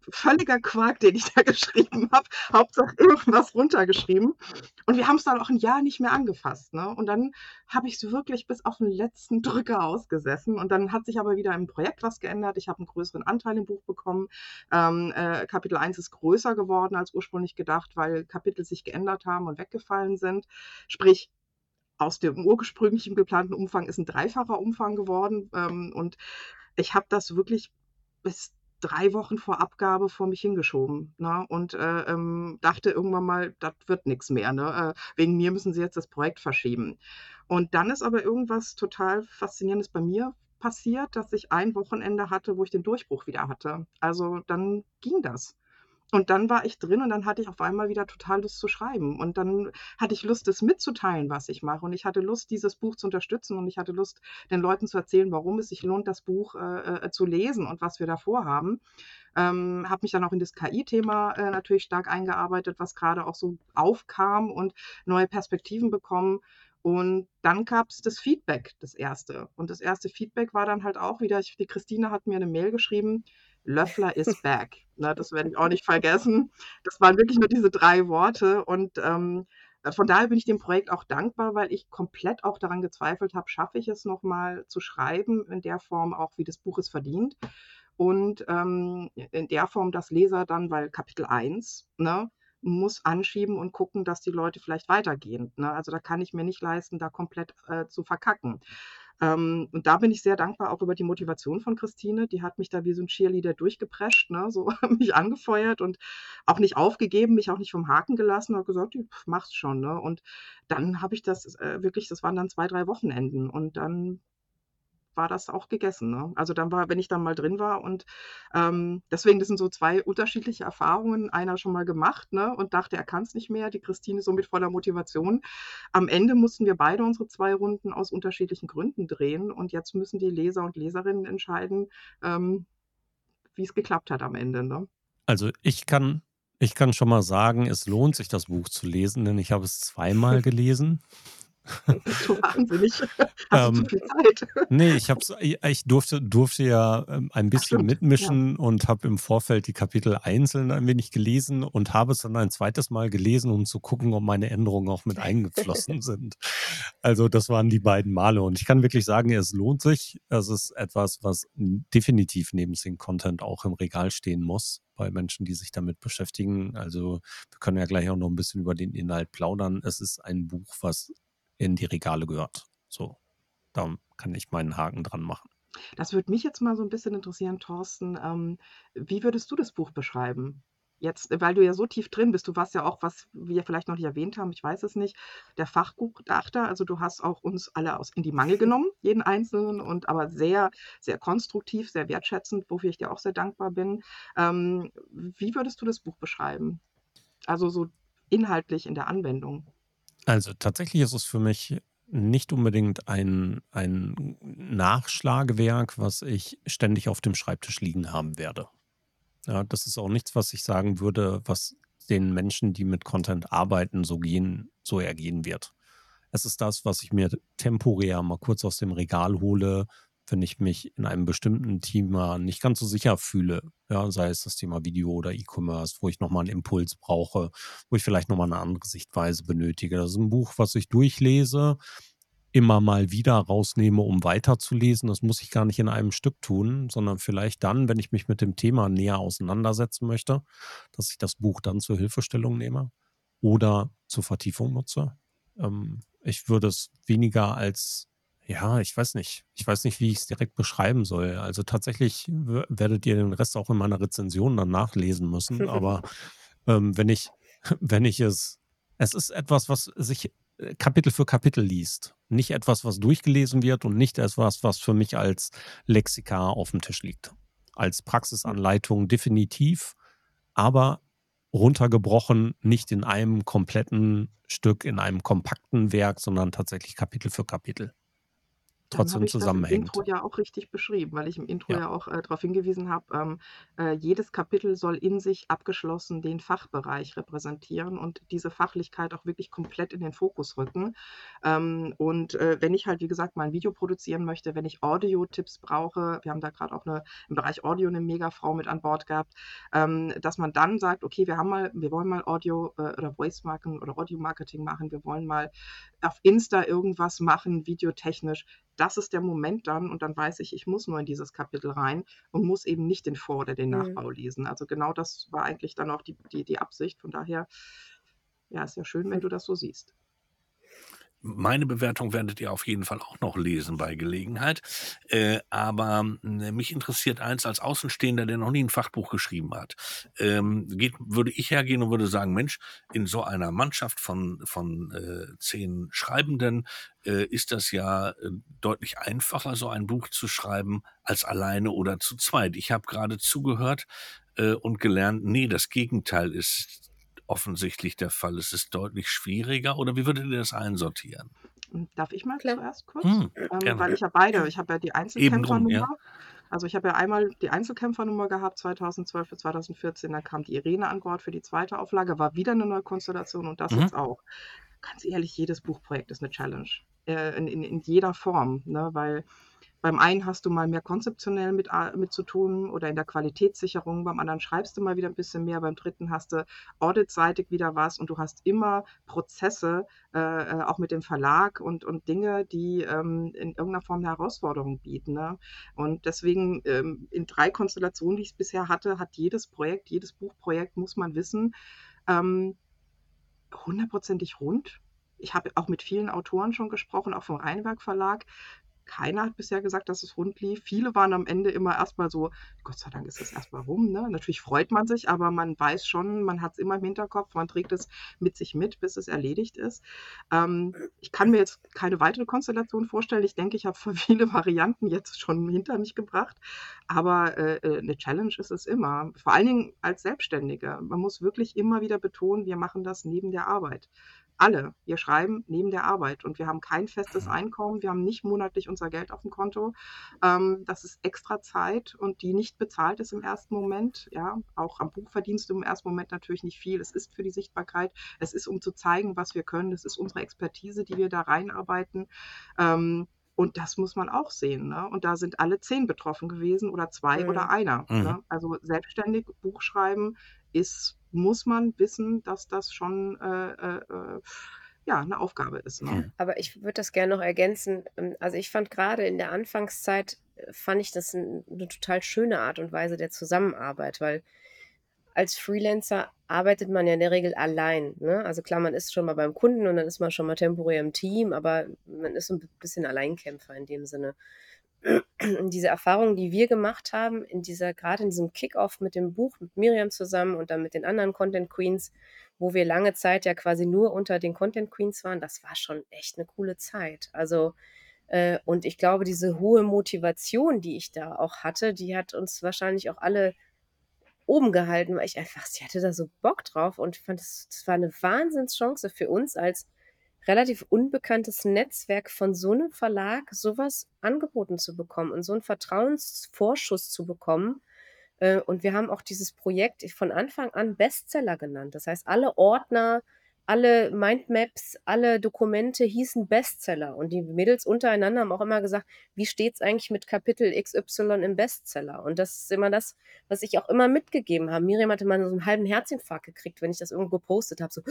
Völliger Quark, den ich da geschrieben habe. Hauptsache irgendwas runtergeschrieben. Und wir haben es dann auch ein Jahr nicht mehr angefasst. Ne? Und dann habe ich es wirklich bis auf den letzten Drücker ausgesessen. Und dann hat sich aber wieder im Projekt was geändert. Ich habe einen größeren Anteil im Buch bekommen. Ähm, äh, Kapitel 1 ist größer geworden als ursprünglich gedacht, weil Kapitel sich geändert haben und weggefallen sind. Sprich, aus dem ursprünglichen geplanten Umfang ist ein dreifacher Umfang geworden. Ähm, und ich habe das wirklich bis drei Wochen vor Abgabe vor mich hingeschoben ne? und äh, ähm, dachte irgendwann mal, das wird nichts mehr. Ne? Äh, wegen mir müssen sie jetzt das Projekt verschieben. Und dann ist aber irgendwas total Faszinierendes bei mir passiert, dass ich ein Wochenende hatte, wo ich den Durchbruch wieder hatte. Also dann ging das. Und dann war ich drin und dann hatte ich auf einmal wieder total Lust zu schreiben. Und dann hatte ich Lust, es mitzuteilen, was ich mache. Und ich hatte Lust, dieses Buch zu unterstützen. Und ich hatte Lust, den Leuten zu erzählen, warum es sich lohnt, das Buch äh, äh zu lesen und was wir davor haben. Ähm, habe mich dann auch in das KI-Thema äh, natürlich stark eingearbeitet, was gerade auch so aufkam und neue Perspektiven bekommen. Und dann gab es das Feedback, das erste. Und das erste Feedback war dann halt auch wieder, ich, die Christine hat mir eine Mail geschrieben, Löffler is back. Ne, das werde ich auch nicht vergessen. Das waren wirklich nur diese drei Worte. Und ähm, von daher bin ich dem Projekt auch dankbar, weil ich komplett auch daran gezweifelt habe, schaffe ich es nochmal zu schreiben, in der Form auch, wie das Buch es verdient. Und ähm, in der Form, dass Leser dann, weil Kapitel 1, ne, muss anschieben und gucken, dass die Leute vielleicht weitergehen. Ne? Also da kann ich mir nicht leisten, da komplett äh, zu verkacken. Ähm, und da bin ich sehr dankbar auch über die Motivation von Christine. Die hat mich da wie so ein Cheerleader durchgeprescht, ne? so mich angefeuert und auch nicht aufgegeben, mich auch nicht vom Haken gelassen, hat gesagt, mach's schon. Ne? Und dann habe ich das äh, wirklich, das waren dann zwei, drei Wochenenden und dann war das auch gegessen. Ne? Also dann war, wenn ich dann mal drin war und ähm, deswegen, das sind so zwei unterschiedliche Erfahrungen. Einer schon mal gemacht ne? und dachte, er kann es nicht mehr. Die Christine so mit voller Motivation. Am Ende mussten wir beide unsere zwei Runden aus unterschiedlichen Gründen drehen und jetzt müssen die Leser und Leserinnen entscheiden, ähm, wie es geklappt hat am Ende. Ne? Also ich kann ich kann schon mal sagen, es lohnt sich, das Buch zu lesen, denn ich habe es zweimal gelesen. So wahnsinnig. Hast ähm, du zu viel Zeit? nee, ich, hab's, ich durfte, durfte ja ähm, ein bisschen mitmischen ja. und habe im Vorfeld die Kapitel einzeln ein wenig gelesen und habe es dann ein zweites Mal gelesen, um zu gucken, ob meine Änderungen auch mit eingeflossen sind. Also das waren die beiden Male und ich kann wirklich sagen, es lohnt sich. Es ist etwas, was definitiv neben Sync Content auch im Regal stehen muss bei Menschen, die sich damit beschäftigen. Also wir können ja gleich auch noch ein bisschen über den Inhalt plaudern. Es ist ein Buch, was in die Regale gehört. So, da kann ich meinen Haken dran machen. Das würde mich jetzt mal so ein bisschen interessieren, Thorsten. Ähm, wie würdest du das Buch beschreiben? Jetzt, weil du ja so tief drin bist, du warst ja auch, was wir vielleicht noch nicht erwähnt haben, ich weiß es nicht, der Fachgutachter, also du hast auch uns alle aus in die Mangel genommen, jeden Einzelnen, und aber sehr, sehr konstruktiv, sehr wertschätzend, wofür ich dir auch sehr dankbar bin. Ähm, wie würdest du das Buch beschreiben? Also so inhaltlich in der Anwendung. Also tatsächlich ist es für mich nicht unbedingt ein, ein Nachschlagewerk, was ich ständig auf dem Schreibtisch liegen haben werde. Ja, das ist auch nichts, was ich sagen würde, was den Menschen, die mit Content arbeiten, so gehen, so ergehen wird. Es ist das, was ich mir temporär mal kurz aus dem Regal hole, wenn ich mich in einem bestimmten Thema nicht ganz so sicher fühle. Ja, sei es das Thema Video oder E-Commerce, wo ich nochmal einen Impuls brauche, wo ich vielleicht nochmal eine andere Sichtweise benötige. Das ist ein Buch, was ich durchlese, immer mal wieder rausnehme, um weiterzulesen. Das muss ich gar nicht in einem Stück tun, sondern vielleicht dann, wenn ich mich mit dem Thema näher auseinandersetzen möchte, dass ich das Buch dann zur Hilfestellung nehme oder zur Vertiefung nutze. Ähm, ich würde es weniger als ja, ich weiß nicht. Ich weiß nicht, wie ich es direkt beschreiben soll. Also tatsächlich werdet ihr den Rest auch in meiner Rezension dann nachlesen müssen. Aber ähm, wenn ich, wenn ich es, es ist etwas, was sich äh, Kapitel für Kapitel liest. Nicht etwas, was durchgelesen wird und nicht etwas, was für mich als Lexika auf dem Tisch liegt. Als Praxisanleitung definitiv, aber runtergebrochen, nicht in einem kompletten Stück, in einem kompakten Werk, sondern tatsächlich Kapitel für Kapitel trotzdem ich das im Intro ja auch richtig beschrieben, weil ich im Intro Ja. ja auch äh, darauf hingewiesen habe, ähm, äh, jedes Kapitel soll in sich abgeschlossen den Fachbereich repräsentieren und diese Fachlichkeit auch wirklich komplett in den Fokus rücken. Ähm, und äh, wenn ich halt, wie gesagt, mal ein Video produzieren möchte, wenn ich Audio-Tipps brauche, wir haben da gerade auch eine, im Bereich Audio eine Megafrau mit an Bord gehabt, ähm, dass man dann sagt, okay, wir haben mal, wir wollen mal Audio äh, oder Voice Marketing oder Audio Marketing machen, wir wollen mal auf Insta irgendwas machen, videotechnisch das ist der Moment dann und dann weiß ich, ich muss nur in dieses Kapitel rein und muss eben nicht den Vor- oder den Mhm. Nachbau lesen. Also genau das war eigentlich dann auch die, die, die Absicht. Von daher, ja, ist ja schön, wenn du das so siehst. Meine Bewertung werdet ihr auf jeden Fall auch noch lesen bei Gelegenheit. Äh, aber äh, mich interessiert eins als Außenstehender, der noch nie ein Fachbuch geschrieben hat. Ähm, geht, würde ich hergehen und würde sagen, Mensch, in so einer Mannschaft von, von äh, zehn Schreibenden äh, ist das ja äh, deutlich einfacher, so ein Buch zu schreiben, als alleine oder zu zweit. Ich habe gerade zugehört äh, und gelernt, nee, das Gegenteil ist offensichtlich der Fall. Es ist deutlich schwieriger oder wie würdet ihr das einsortieren? Hm, darf ich mal Klar. zuerst kurz? Hm, Ähm, weil ich ja beide, ich habe ja die Einzelkämpfernummer. ja. Also ich habe ja einmal die Einzelkämpfernummer gehabt, 2012 für 2014, dann kam die Irene an Bord für die zweite Auflage, war wieder eine neue Konstellation und das Mhm. jetzt auch. Ganz ehrlich, jedes Buchprojekt ist eine Challenge. Äh, in, in, in jeder Form, ne? weil beim einen hast du mal mehr konzeptionell mit, a- mit zu tun oder in der Qualitätssicherung, beim anderen schreibst du mal wieder ein bisschen mehr, beim dritten hast du auditseitig wieder was und du hast immer Prozesse, äh, äh, auch mit dem Verlag und, und Dinge, die ähm, in irgendeiner Form eine Herausforderung bieten. Ne? Und deswegen ähm, in drei Konstellationen, die ich bisher hatte, hat jedes Projekt, jedes Buchprojekt, muss man wissen, ähm, hundertprozentig rund. Ich habe auch mit vielen Autoren schon gesprochen, auch vom Rheinwerk Verlag. Keiner hat bisher gesagt, dass es rund lief. Viele waren am Ende immer erstmal so, Gott sei Dank ist es erstmal rum. Ne? Natürlich freut man sich, aber man weiß schon, man hat es immer im Hinterkopf, man trägt es mit sich mit, bis es erledigt ist. Ähm, ich kann mir jetzt keine weitere Konstellation vorstellen. Ich denke, ich habe viele Varianten jetzt schon hinter mich gebracht. Aber äh, äh, eine Challenge ist es immer. Vor allen Dingen als Selbstständige. Man muss wirklich immer wieder betonen, wir machen das neben der Arbeit. Alle. Wir schreiben neben der Arbeit und wir haben kein festes Einkommen. Wir haben nicht monatlich unser Geld auf dem Konto. Ähm, das ist extra Zeit und die nicht bezahlt ist im ersten Moment. Ja, auch am Buch verdienst du im ersten Moment natürlich nicht viel. Es ist für die Sichtbarkeit. Es ist, um zu zeigen, was wir können. Es ist unsere Expertise, die wir da reinarbeiten. Ähm, und das muss man auch sehen. Ne? Und da sind alle zehn betroffen gewesen oder zwei Mhm. oder einer. Mhm. Ne? Also selbstständig Buch schreiben ist, muss man wissen, dass das schon äh, äh, äh, ja, eine Aufgabe ist. Ne? Aber ich würde das gerne noch ergänzen. Ähm, Also ich fand gerade in der Anfangszeit, äh, fand ich das ein, eine total schöne Art und Weise der Zusammenarbeit, weil als Freelancer arbeitet man ja in der Regel allein. Ne? Also klar, man ist schon mal beim Kunden und dann ist man schon mal temporär im Team, aber man ist so ein bisschen Alleinkämpfer in dem Sinne. Diese Erfahrung, die wir gemacht haben, in dieser, gerade in diesem Kickoff mit dem Buch, mit Miriam zusammen und dann mit den anderen Content Queens, wo wir lange Zeit ja quasi nur unter den Content Queens waren, das war schon echt eine coole Zeit. Also, äh, und ich glaube, diese hohe Motivation, die ich da auch hatte, die hat uns wahrscheinlich auch alle oben gehalten, weil ich einfach, sie hatte da so Bock drauf und fand, das, das war eine Wahnsinnschance für uns als relativ unbekanntes Netzwerk von so einem Verlag sowas angeboten zu bekommen und so einen Vertrauensvorschuss zu bekommen. Äh, Und wir haben auch dieses Projekt von Anfang an Bestseller genannt. Das heißt, alle Ordner, alle Mindmaps, alle Dokumente hießen Bestseller. Und die Mädels untereinander haben auch immer gesagt, wie steht es eigentlich mit Kapitel XY im Bestseller? Und das ist immer das, was ich auch immer mitgegeben habe. Miriam hatte mal so einen halben Herzinfarkt gekriegt, wenn ich das irgendwo gepostet habe. So,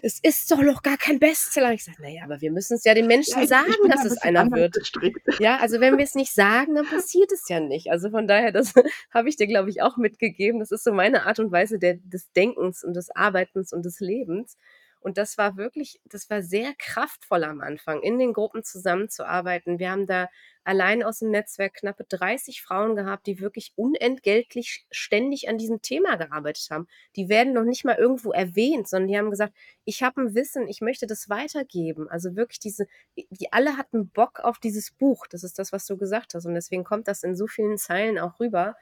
es ist doch noch gar kein Bestseller. Ich sage, naja, aber wir müssen es ja den Menschen ja, sagen, dass es einer wird. Gestrickt. Ja, also wenn wir es nicht sagen, dann passiert es ja nicht. Also von daher, das habe ich dir, glaube ich, auch mitgegeben. Das ist so meine Art und Weise der, des Denkens und des Arbeitens und des Lebens. Und das war wirklich, das war sehr kraftvoll am Anfang, in den Gruppen zusammenzuarbeiten. Wir haben da allein aus dem Netzwerk knappe 30 Frauen gehabt, die wirklich unentgeltlich ständig an diesem Thema gearbeitet haben. Die werden noch nicht mal irgendwo erwähnt, sondern die haben gesagt, ich habe ein Wissen, ich möchte das weitergeben. Also wirklich diese, die alle hatten Bock auf dieses Buch. Das ist das, was du gesagt hast. Und deswegen kommt das in so vielen Zeilen auch rüber.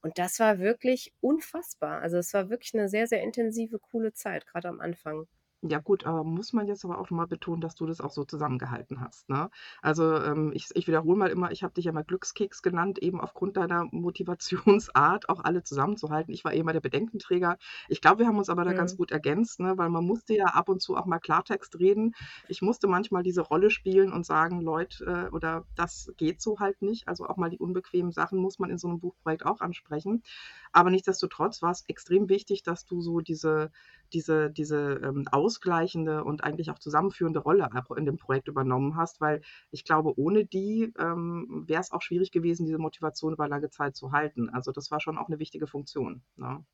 Und das war wirklich unfassbar. Also es war wirklich eine sehr, sehr intensive, coole Zeit, gerade am Anfang. Ja gut, aber muss man jetzt aber auch noch mal betonen, dass du das auch so zusammengehalten hast, ne? Also, ähm, ich ich wiederhole mal immer, ich habe dich ja mal Glückskeks genannt, eben aufgrund deiner Motivationsart, auch alle zusammenzuhalten. Ich war eh immer der Bedenkenträger. Ich glaube, wir haben uns aber da ganz gut ergänzt, ne, weil man musste ja ab und zu auch mal Klartext reden. Ich musste manchmal diese Rolle spielen und sagen: „Leute, äh, oder das geht so halt nicht.“ Also, auch mal die unbequemen Sachen muss man in so einem Buchprojekt auch ansprechen. Aber nichtsdestotrotz war es extrem wichtig, dass du so diese diese diese, ähm, ausgleichende und eigentlich auch zusammenführende Rolle in dem Projekt übernommen hast, weil ich glaube, ohne die ähm, wäre es auch schwierig gewesen, diese Motivation über lange Zeit zu halten. Also das war schon auch eine wichtige Funktion. Ne?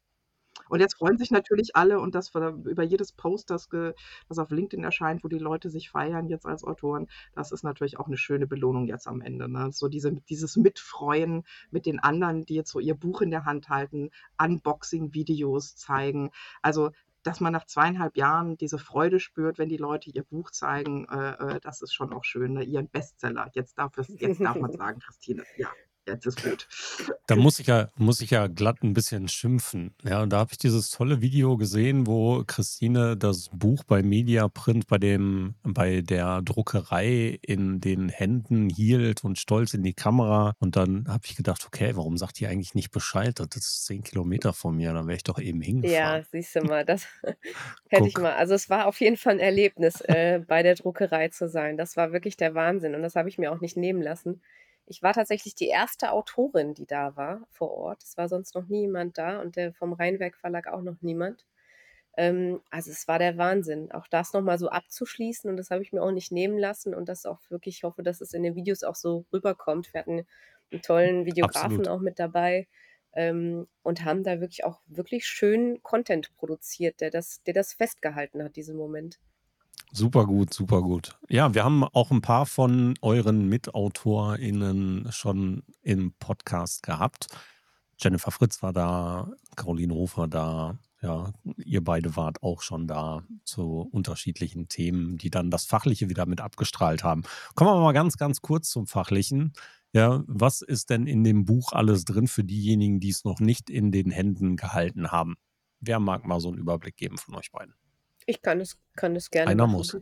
Und jetzt freuen sich natürlich alle und das über jedes Post, das, ge, das auf LinkedIn erscheint, wo die Leute sich feiern jetzt als Autoren, das ist natürlich auch eine schöne Belohnung jetzt am Ende. Ne? So diese, dieses Mitfreuen mit den anderen, die jetzt so ihr Buch in der Hand halten, Unboxing-Videos zeigen. Also dass man nach zweieinhalb Jahren diese Freude spürt, wenn die Leute ihr Buch zeigen, äh, äh das ist schon auch schön, ne? ihren Bestseller. Jetzt darf, es, jetzt darf man sagen, Christine, ja, jetzt ist gut. Da muss ich ja, muss ich ja glatt ein bisschen schimpfen. Ja, und da habe ich dieses tolle Video gesehen, wo Christine das Buch bei Mediaprint bei dem, bei der Druckerei in den Händen hielt und stolz in die Kamera. Und dann habe ich gedacht, okay, warum sagt die eigentlich nicht Bescheid? Das ist zehn Kilometer von mir, dann wäre ich doch eben hingefahren. Ja, siehst du mal, das hätte ich mal. Also es war auf jeden Fall ein Erlebnis, äh, bei der Druckerei zu sein. Das war wirklich der Wahnsinn und das habe ich mir auch nicht nehmen lassen. Ich war tatsächlich die erste Autorin, die da war vor Ort. Es war sonst noch niemand da und der vom Rheinwerk Verlag auch noch niemand. Ähm, also es war der Wahnsinn, auch das nochmal so abzuschließen und das habe ich mir auch nicht nehmen lassen und das auch wirklich, ich hoffe, dass es in den Videos auch so rüberkommt. Wir hatten einen tollen Videografen Absolut. auch mit dabei ähm, und haben da wirklich auch wirklich schön Content produziert, der das, der das festgehalten hat, diesen Moment. Super gut, super gut. Ja, wir haben auch ein paar von euren MitautorInnen schon im Podcast gehabt. Jennifer Fritz war da, Caroline Hofer da. Ja, ihr beide wart auch schon da zu unterschiedlichen Themen, die dann das Fachliche wieder mit abgestrahlt haben. Kommen wir mal ganz, ganz kurz zum Fachlichen. Ja, was ist denn in dem Buch alles drin für diejenigen, die es noch nicht in den Händen gehalten haben? Wer mag mal so einen Überblick geben von euch beiden? Ich kann es, kann es gerne Einer machen. muss.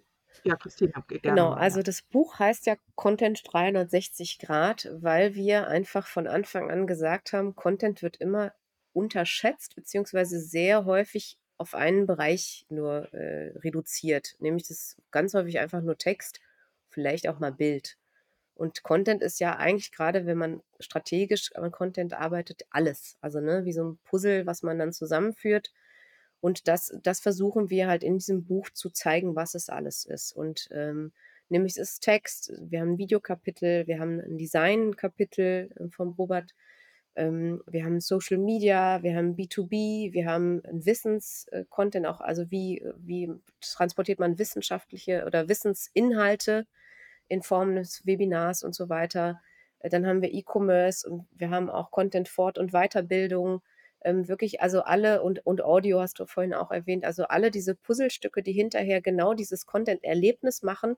Ja, Christine, gerne. Genau, also das Buch heißt ja Content 360 Grad, weil wir einfach von Anfang an gesagt haben, Content wird immer unterschätzt, beziehungsweise sehr häufig auf einen Bereich nur äh, reduziert. Nämlich das ganz häufig einfach nur Text, vielleicht auch mal Bild. Und Content ist ja eigentlich gerade, wenn man strategisch an Content arbeitet, alles. Also ne, wie so ein Puzzle, was man dann zusammenführt und das, das versuchen wir halt in diesem Buch zu zeigen, was es alles ist. Und ähm, nämlich es ist Text, wir haben ein Videokapitel, wir haben ein Designkapitel äh, vom Robert, ähm, wir haben Social Media, wir haben B2B, wir haben Wissenscontent auch, also wie, wie transportiert man wissenschaftliche oder Wissensinhalte in Form des Webinars und so weiter. Äh, dann haben wir E-Commerce und wir haben auch Content Fort- und Weiterbildung ähm, wirklich, also alle und, und Audio hast du vorhin auch erwähnt, also alle diese Puzzlestücke, die hinterher genau dieses Content-Erlebnis machen,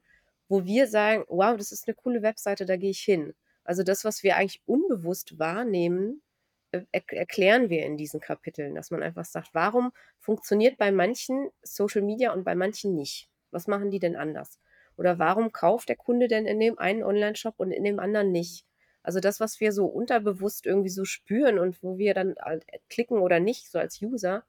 wo wir sagen, wow, das ist eine coole Webseite, da gehe ich hin. Also das, was wir eigentlich unbewusst wahrnehmen, äh, er erklären wir in diesen Kapiteln, dass man einfach sagt, warum funktioniert bei manchen Social Media und bei manchen nicht? Was machen die denn anders? Oder warum kauft der Kunde denn in dem einen Online-Shop und in dem anderen nicht? Also das, was wir so unterbewusst irgendwie so spüren und wo wir dann halt klicken oder nicht, so als User,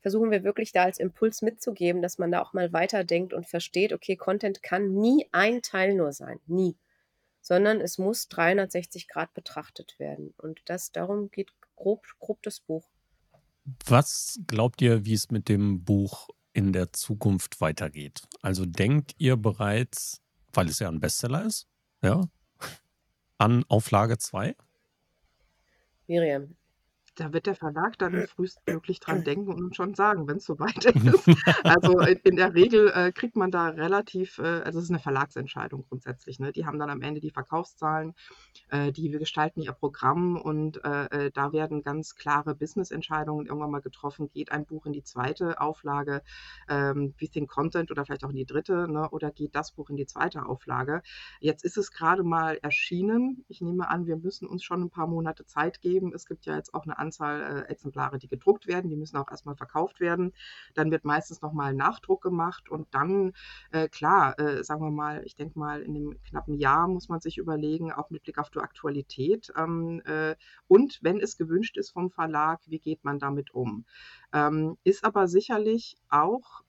versuchen wir wirklich da als Impuls mitzugeben, dass man da auch mal weiterdenkt und versteht, okay, Content kann nie ein Teil nur sein, nie, sondern es muss 360 Grad betrachtet werden. Und das darum geht grob, grob das Buch. Was glaubt ihr, wie es mit dem Buch in der Zukunft weitergeht? Also denkt ihr bereits, weil es ja ein Bestseller ist, ja, an Auflage 2? Miriam, da wird der Verlag dann frühestmöglich dran denken und schon sagen, wenn es soweit ist. Also in, der Regel äh, kriegt man da relativ, äh, also es ist eine Verlagsentscheidung grundsätzlich. Ne? Die haben dann am Ende die Verkaufszahlen, äh, die gestalten ihr Programm und äh, äh, da werden ganz klare Business-Entscheidungen irgendwann mal getroffen. Geht ein Buch in die zweite Auflage, ähm, wie Think Content oder vielleicht auch in die dritte, ne? oder geht das Buch in die zweite Auflage? Jetzt ist es gerade mal erschienen. Ich nehme an, wir müssen uns schon ein paar Monate Zeit geben. Es gibt ja jetzt auch eine Anzahl äh, Exemplare, die gedruckt werden. Die müssen auch erstmal verkauft werden. Dann wird meistens nochmal Nachdruck gemacht und dann, äh, klar, äh, sagen wir mal, ich denke mal, in dem knappen Jahr muss man sich überlegen, auch mit Blick auf die Aktualität ähm, äh, und wenn es gewünscht ist vom Verlag, wie geht man damit um? Ähm, ist aber sicherlich auch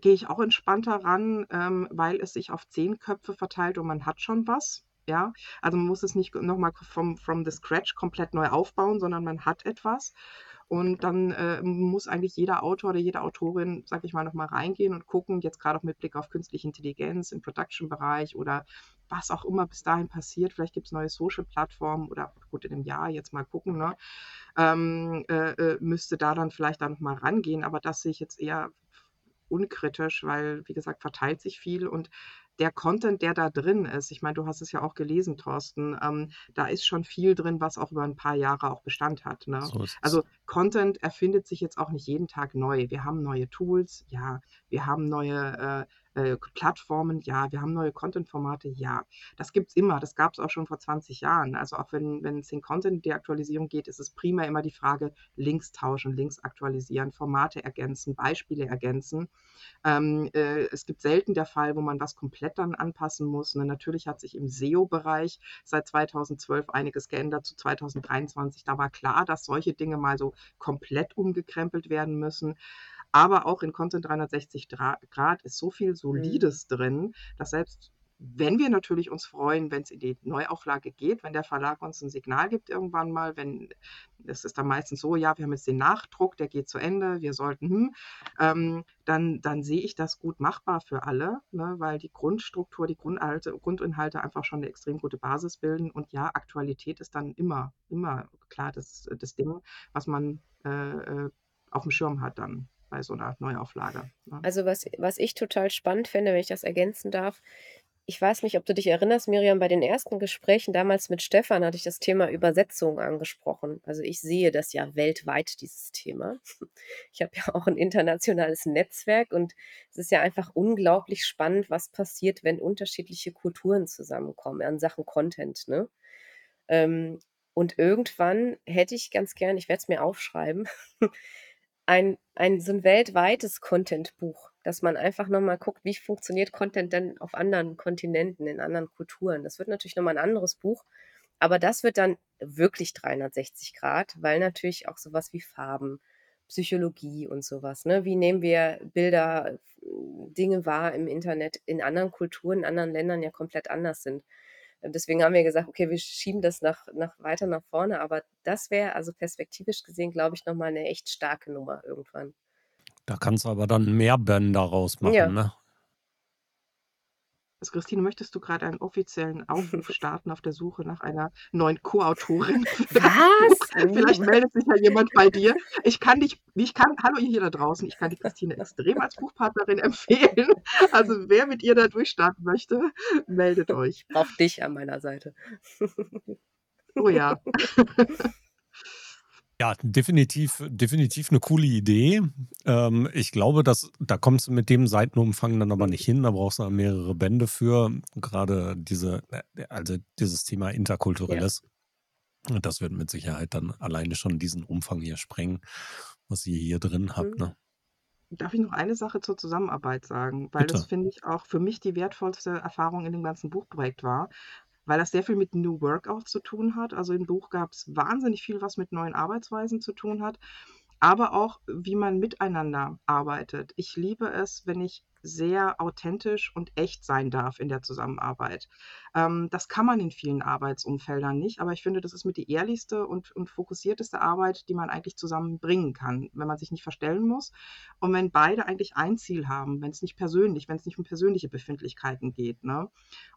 gehe ich auch entspannter ran, ähm, weil es sich auf zehn Köpfe verteilt und man hat schon was. Ja, also man muss es nicht nochmal from, from the scratch komplett neu aufbauen, sondern man hat etwas. Und dann äh, muss eigentlich jeder Autor oder jede Autorin, sag ich mal, nochmal reingehen und gucken, jetzt gerade auch mit Blick auf künstliche Intelligenz im Production-Bereich oder was auch immer bis dahin passiert. Vielleicht gibt es neue Social-Plattformen oder gut, in einem Jahr jetzt mal gucken, ne? ähm, äh, äh müsste da dann vielleicht da nochmal rangehen. Aber das sehe ich jetzt eher unkritisch, weil, wie gesagt, verteilt sich viel und der Content, der da drin ist, ich meine, du hast es ja auch gelesen, Thorsten, ähm, da ist schon viel drin, was auch über ein paar Jahre auch Bestand hat. Ne? So also Content erfindet sich jetzt auch nicht jeden Tag neu. Wir haben neue Tools, ja, wir haben neue äh, äh, Plattformen, ja, wir haben neue Content-Formate, ja. Das gibt es immer, das gab es auch schon vor 20 Jahren. Also auch wenn, wenn es in Content-Deaktualisierung geht, ist es primär immer die Frage, Links tauschen, Links aktualisieren, Formate ergänzen, Beispiele ergänzen. Ähm, äh, es gibt selten der Fall, wo man was komplett dann anpassen muss. Ne? Natürlich hat sich im SEO-Bereich seit 2012 einiges geändert zu 2023. Da war klar, dass solche Dinge mal so komplett umgekrempelt werden müssen. Aber auch in Content 360 Grad ist so viel mhm. Solides mhm. drin, dass selbst wenn wir natürlich uns freuen, wenn es in die Neuauflage geht, wenn der Verlag uns ein Signal gibt irgendwann mal, wenn es ist dann meistens so, ja, wir haben jetzt den Nachdruck, der geht zu Ende, wir sollten, hm, ähm, dann, dann sehe ich das gut machbar für alle, ne, weil die Grundstruktur, die Grundinhalte, Grundinhalte einfach schon eine extrem gute Basis bilden. Und ja, Aktualität ist dann immer, immer klar das, das Ding, was man äh, äh auf dem Schirm hat dann bei so einer Neuauflage. Ne? Also was, was ich total spannend finde, wenn ich das ergänzen darf, ich weiß nicht, ob du dich erinnerst, Miriam, bei den ersten Gesprächen damals mit Stefan hatte ich das Thema Übersetzung angesprochen. Also ich sehe das ja weltweit, dieses Thema. Ich habe ja auch ein internationales Netzwerk und es ist ja einfach unglaublich spannend, was passiert, wenn unterschiedliche Kulturen zusammenkommen an Sachen Content. Ne? Ähm, und irgendwann hätte ich ganz gern, ich werde es mir aufschreiben, ein, ein so ein weltweites Content-Buch, dass man einfach nochmal guckt, wie funktioniert Content denn auf anderen Kontinenten, in anderen Kulturen. Das wird natürlich nochmal ein anderes Buch, aber das wird dann wirklich 360 Grad, weil natürlich auch sowas wie Farben, Psychologie und sowas, ne? Wie nehmen wir Bilder, Dinge wahr im Internet in anderen Kulturen, in anderen Ländern ja komplett anders sind. Deswegen haben wir gesagt, okay, wir schieben das nach, nach weiter nach vorne, aber das wäre also perspektivisch gesehen, glaube ich, nochmal eine echt starke Nummer irgendwann. Da kannst du aber dann mehr Bänder rausmachen, ja. ne? Also Christine, möchtest du gerade einen offiziellen Aufruf starten auf der Suche nach einer neuen Co-Autorin? Was? Vielleicht meldet sich ja jemand bei dir. Ich kann dich, ich kann, hallo ihr hier da draußen, ich kann die Christine extrem als Buchpartnerin empfehlen. Also wer mit ihr da durchstarten möchte, meldet euch. Auf dich an meiner Seite. Oh ja. Ja, definitiv, definitiv eine coole Idee. Ähm, ich glaube, dass da kommst du mit dem Seitenumfang dann aber nicht hin. Da brauchst du mehrere Bände für. Gerade diese, äh, also dieses Thema Interkulturelles. Ja. Das wird mit Sicherheit dann alleine schon diesen Umfang hier sprengen, was ihr hier drin habt. Mhm. Ne? Darf ich noch eine Sache zur Zusammenarbeit sagen? Weil Bitte. das finde ich auch für mich die wertvollste Erfahrung in dem ganzen Buchprojekt war weil das sehr viel mit New Work auch zu tun hat. Also im Buch gab es wahnsinnig viel, was mit neuen Arbeitsweisen zu tun hat. aber auch, wie man miteinander arbeitet. Ich liebe es, wenn ich sehr authentisch und echt sein darf in der Zusammenarbeit. Ähm, das kann man in vielen Arbeitsumfeldern nicht, aber ich finde, das ist mit die ehrlichste und, und fokussierteste Arbeit, die man eigentlich zusammen bringen kann, wenn man sich nicht verstellen muss und wenn beide eigentlich ein Ziel haben, wenn es nicht persönlich, wenn es nicht um persönliche Befindlichkeiten geht. Ne?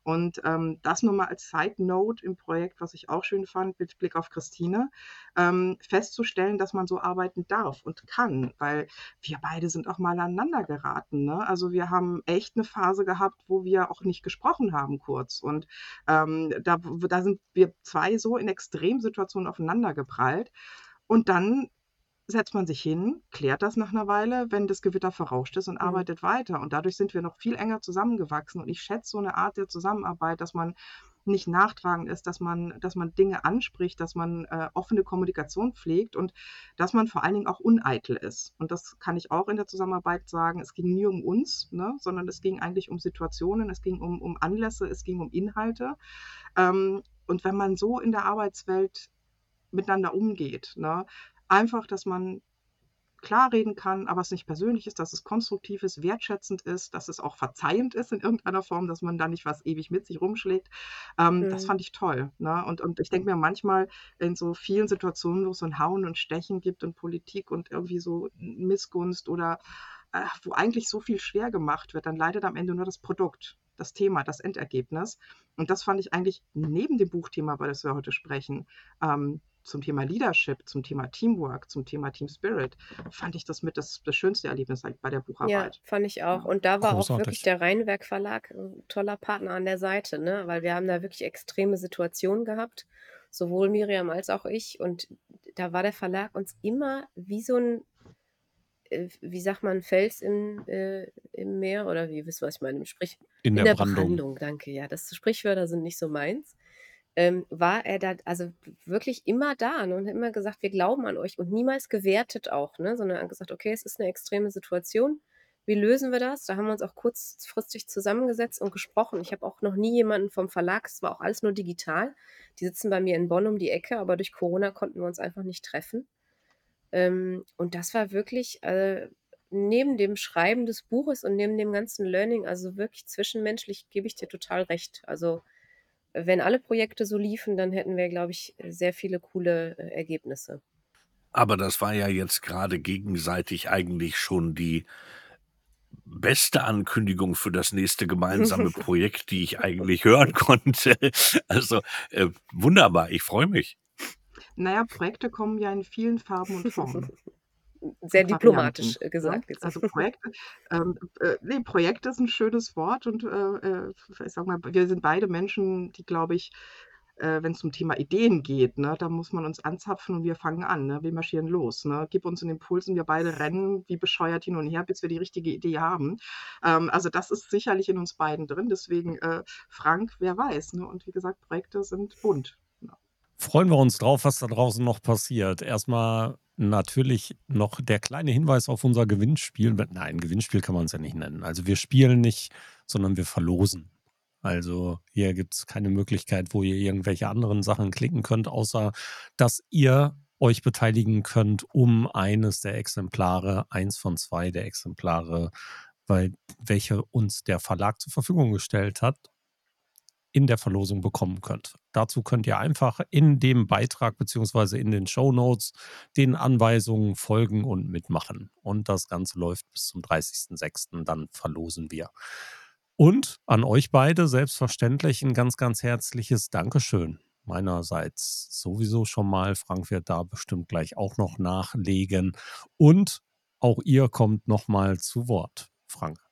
Und ähm, das nur mal als Side Note im Projekt, was ich auch schön fand, mit Blick auf Christine, ähm, festzustellen, dass man so arbeiten darf und kann, weil wir beide sind auch mal aneinander geraten. Ne? Also wir haben echt eine Phase gehabt, wo wir auch nicht gesprochen haben kurz. Und ähm, da, da sind wir zwei so in Extremsituationen aufeinander geprallt. Und dann setzt man sich hin, klärt das nach einer Weile, wenn das Gewitter verrauscht ist und mhm. arbeitet weiter. Und dadurch sind wir noch viel enger zusammengewachsen. Und ich schätze so eine Art der Zusammenarbeit, dass man nicht nachtragend ist, dass man, dass man Dinge anspricht, dass man äh, offene Kommunikation pflegt und dass man vor allen Dingen auch uneitel ist. Und das kann ich auch in der Zusammenarbeit sagen. Es ging nie um uns, ne, sondern es ging eigentlich um Situationen, es ging um, um Anlässe, es ging um Inhalte. Ähm, und wenn man so in der Arbeitswelt miteinander umgeht, ne, einfach, dass man klar reden kann, aber es nicht persönlich ist, dass es konstruktiv ist, wertschätzend ist, dass es auch verzeihend ist in irgendeiner Form, dass man da nicht was ewig mit sich rumschlägt. Ähm, mhm. Das fand ich toll. Ne? Und, und ich denke mir manchmal in so vielen Situationen, wo es so ein Hauen und Stechen gibt und Politik und irgendwie so Missgunst oder äh, wo eigentlich so viel schwer gemacht wird, dann leidet am Ende nur das Produkt das Thema, das Endergebnis. Und das fand ich eigentlich neben dem Buchthema, über das wir heute sprechen, ähm, zum Thema Leadership, zum Thema Teamwork, zum Thema Team Spirit, fand ich das mit das, das schönste Erlebnis bei der Bucharbeit. Ja, fand ich auch. Und da war Großartig. auch wirklich der Rheinwerk Verlag ein toller Partner an der Seite, ne? weil wir haben da wirklich extreme Situationen gehabt, sowohl Miriam als auch ich. Und da war der Verlag uns immer wie so ein, äh, wie sagt man, Fels im, äh, im Meer oder wie wisst ihr, was ich meine? Im Sprich in, in der, der Brandung. Brandung. Danke, ja. Das Sprichwörter sind nicht so meins ähm, war er da also wirklich immer da ne, und hat immer gesagt, wir glauben an euch und niemals gewertet auch, ne, sondern gesagt, okay, es ist eine extreme Situation. Wie lösen wir das? Da haben wir uns auch kurzfristig zusammengesetzt und gesprochen. Ich habe auch noch nie jemanden vom Verlag, es war auch alles nur digital. Die sitzen bei mir in Bonn um die Ecke, aber durch Corona konnten wir uns einfach nicht treffen. Ähm, und das war wirklich äh, neben dem Schreiben des Buches und neben dem ganzen Learning, also wirklich zwischenmenschlich, gebe ich dir total recht. Also wenn alle Projekte so liefen, dann hätten wir, glaube ich, sehr viele coole äh, Ergebnisse. Aber das war ja jetzt gerade gegenseitig eigentlich schon die beste Ankündigung für das nächste gemeinsame Projekt, die ich eigentlich hören konnte. Also äh, wunderbar, ich freue mich. Naja, Projekte kommen ja in vielen Farben und Formen sehr diplomatisch äh, ne? gesagt. Ja? Also Projekte, ähm, äh, nee, Projekt ist ein schönes Wort und äh, äh, ich sag mal, wir sind beide Menschen, die, glaube ich, äh, wenn es zum Thema Ideen geht, ne, da muss man uns anzapfen und wir fangen an, ne, wir marschieren los. Ne, gib uns einen Impuls und wir beide rennen wie bescheuert hin und her, bis wir die richtige Idee haben. Ähm, also das ist sicherlich in uns beiden drin. Deswegen, äh, Frank, wer weiß. Ne? Und wie gesagt, Projekte sind bunt. Freuen wir uns drauf, was da draußen noch passiert. Erstmal natürlich noch der kleine Hinweis auf unser Gewinnspiel. Nein, Gewinnspiel kann man es ja nicht nennen. Also wir spielen nicht, sondern wir verlosen. Also hier gibt es keine Möglichkeit, wo ihr irgendwelche anderen Sachen klicken könnt, außer dass ihr euch beteiligen könnt, um eines der Exemplare, eins von zwei der Exemplare, weil welche uns der Verlag zur Verfügung gestellt hat, in der Verlosung bekommen könnt. Dazu könnt ihr einfach in dem Beitrag bzw. in den Show Notes den Anweisungen folgen und mitmachen. Und das Ganze läuft bis zum 30.06. Dann verlosen wir. Und an euch beide selbstverständlich ein ganz, ganz herzliches Dankeschön meinerseits sowieso schon mal. Frank wird da bestimmt gleich auch noch nachlegen. Und auch ihr kommt nochmal zu Wort, Frank.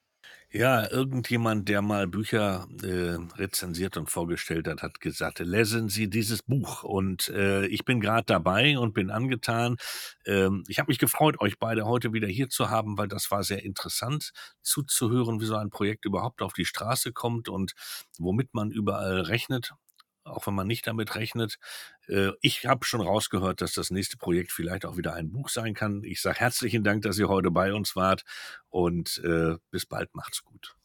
Ja, irgendjemand, der mal Bücher äh, rezensiert und vorgestellt hat, hat gesagt, lesen Sie dieses Buch. Und äh, ich bin gerade dabei und bin angetan. Ähm, ich habe mich gefreut, euch beide heute wieder hier zu haben, weil das war sehr interessant zuzuhören, wie so ein Projekt überhaupt auf die Straße kommt und womit man überall rechnet auch wenn man nicht damit rechnet. Äh, ich habe schon rausgehört, dass das nächste Projekt vielleicht auch wieder ein Buch sein kann. Ich sage herzlichen Dank, dass ihr heute bei uns wart und äh, bis bald, macht's gut.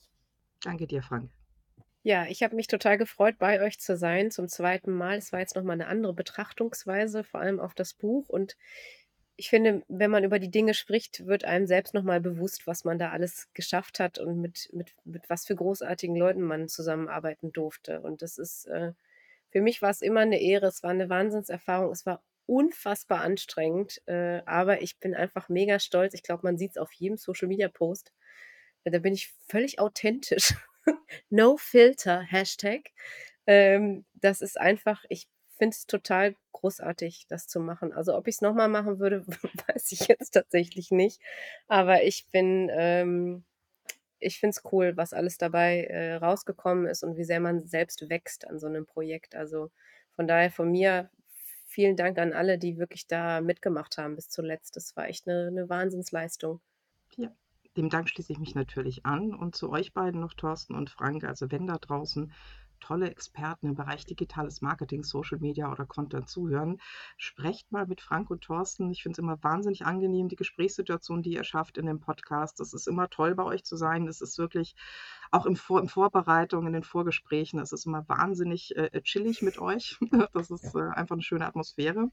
Danke dir, Frank. Ja, ich habe mich total gefreut, bei euch zu sein zum zweiten Mal. Es war jetzt nochmal eine andere Betrachtungsweise, vor allem auf das Buch. Und ich finde, wenn man über die Dinge spricht, wird einem selbst nochmal bewusst, was man da alles geschafft hat und mit, mit, mit was für großartigen Leuten man zusammenarbeiten durfte. Und das ist, äh, für mich war es immer eine Ehre, es war eine Wahnsinnserfahrung, es war unfassbar anstrengend, äh, aber ich bin einfach mega stolz. Ich glaube, man sieht es auf jedem Social Media Post. Da bin ich völlig authentisch. no Filter, Hashtag. Ähm, das ist einfach, ich finde es total großartig, das zu machen. Also ob ich es nochmal machen würde, weiß ich jetzt tatsächlich nicht. Aber ich bin, ähm, ich finde es cool, was alles dabei äh, rausgekommen ist und wie sehr man selbst wächst an so einem Projekt. Also von daher von mir vielen Dank an alle, die wirklich da mitgemacht haben bis zuletzt. Das war echt eine, eine Wahnsinnsleistung. Ja, dem Dank schließe ich mich natürlich an. Und zu euch beiden noch, Thorsten und Frank, also wenn da draußen tolle Experten im Bereich digitales Marketing, Social Media oder Content zuhören, sprecht mal mit Frank und Thorsten. Ich finde es immer wahnsinnig angenehm, die Gesprächssituation, die ihr schafft in dem Podcast. Es ist immer toll, bei euch zu sein. Es ist wirklich auch im Vor in Vorbereitung, in den Vorgesprächen, es ist immer wahnsinnig äh, chillig mit euch. das ist äh, einfach eine schöne Atmosphäre.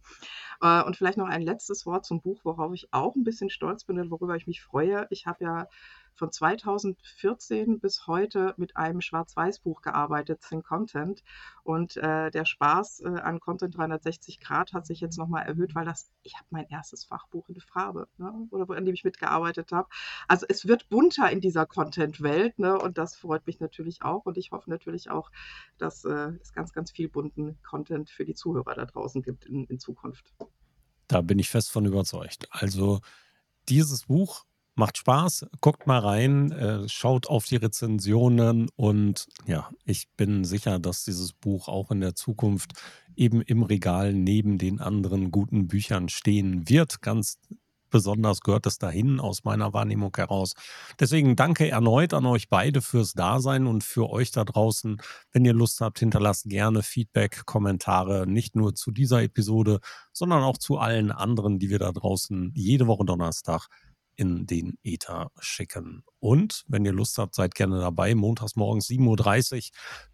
Äh, und vielleicht noch ein letztes Wort zum Buch, worauf ich auch ein bisschen stolz bin und worüber ich mich freue. Ich habe ja von 2014 bis heute mit einem Schwarz-Weiß-Buch gearbeitet, Think Content. Und äh, der Spaß äh, an Content 360 Grad hat sich jetzt nochmal erhöht, weil das, ich habe mein erstes Fachbuch in Farbe, ne, oder an dem ich mitgearbeitet habe. Also es wird bunter in dieser Content-Welt, ne, und das freut mich natürlich auch. Und ich hoffe natürlich auch, dass äh, es ganz, ganz viel bunten Content für die Zuhörer da draußen gibt in, in Zukunft. Da bin ich fest von überzeugt. Also dieses Buch Macht Spaß, guckt mal rein, äh, schaut auf die Rezensionen und ja, ich bin sicher, dass dieses Buch auch in der Zukunft eben im Regal neben den anderen guten Büchern stehen wird. Ganz besonders gehört es dahin aus meiner Wahrnehmung heraus. Deswegen danke erneut an euch beide fürs Dasein und für euch da draußen. Wenn ihr Lust habt, hinterlasst gerne Feedback, Kommentare, nicht nur zu dieser Episode, sondern auch zu allen anderen, die wir da draußen jede Woche Donnerstag in den Ether schicken. Und wenn ihr Lust habt, seid gerne dabei. Montags morgens 7.30 Uhr.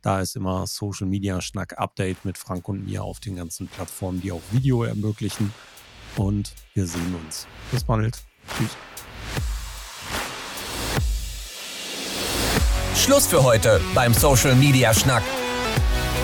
Da ist immer Social Media Schnack Update mit Frank und mir auf den ganzen Plattformen, die auch Video ermöglichen. Und wir sehen uns. Bis bald. Tschüss. Schluss für heute beim Social Media Schnack.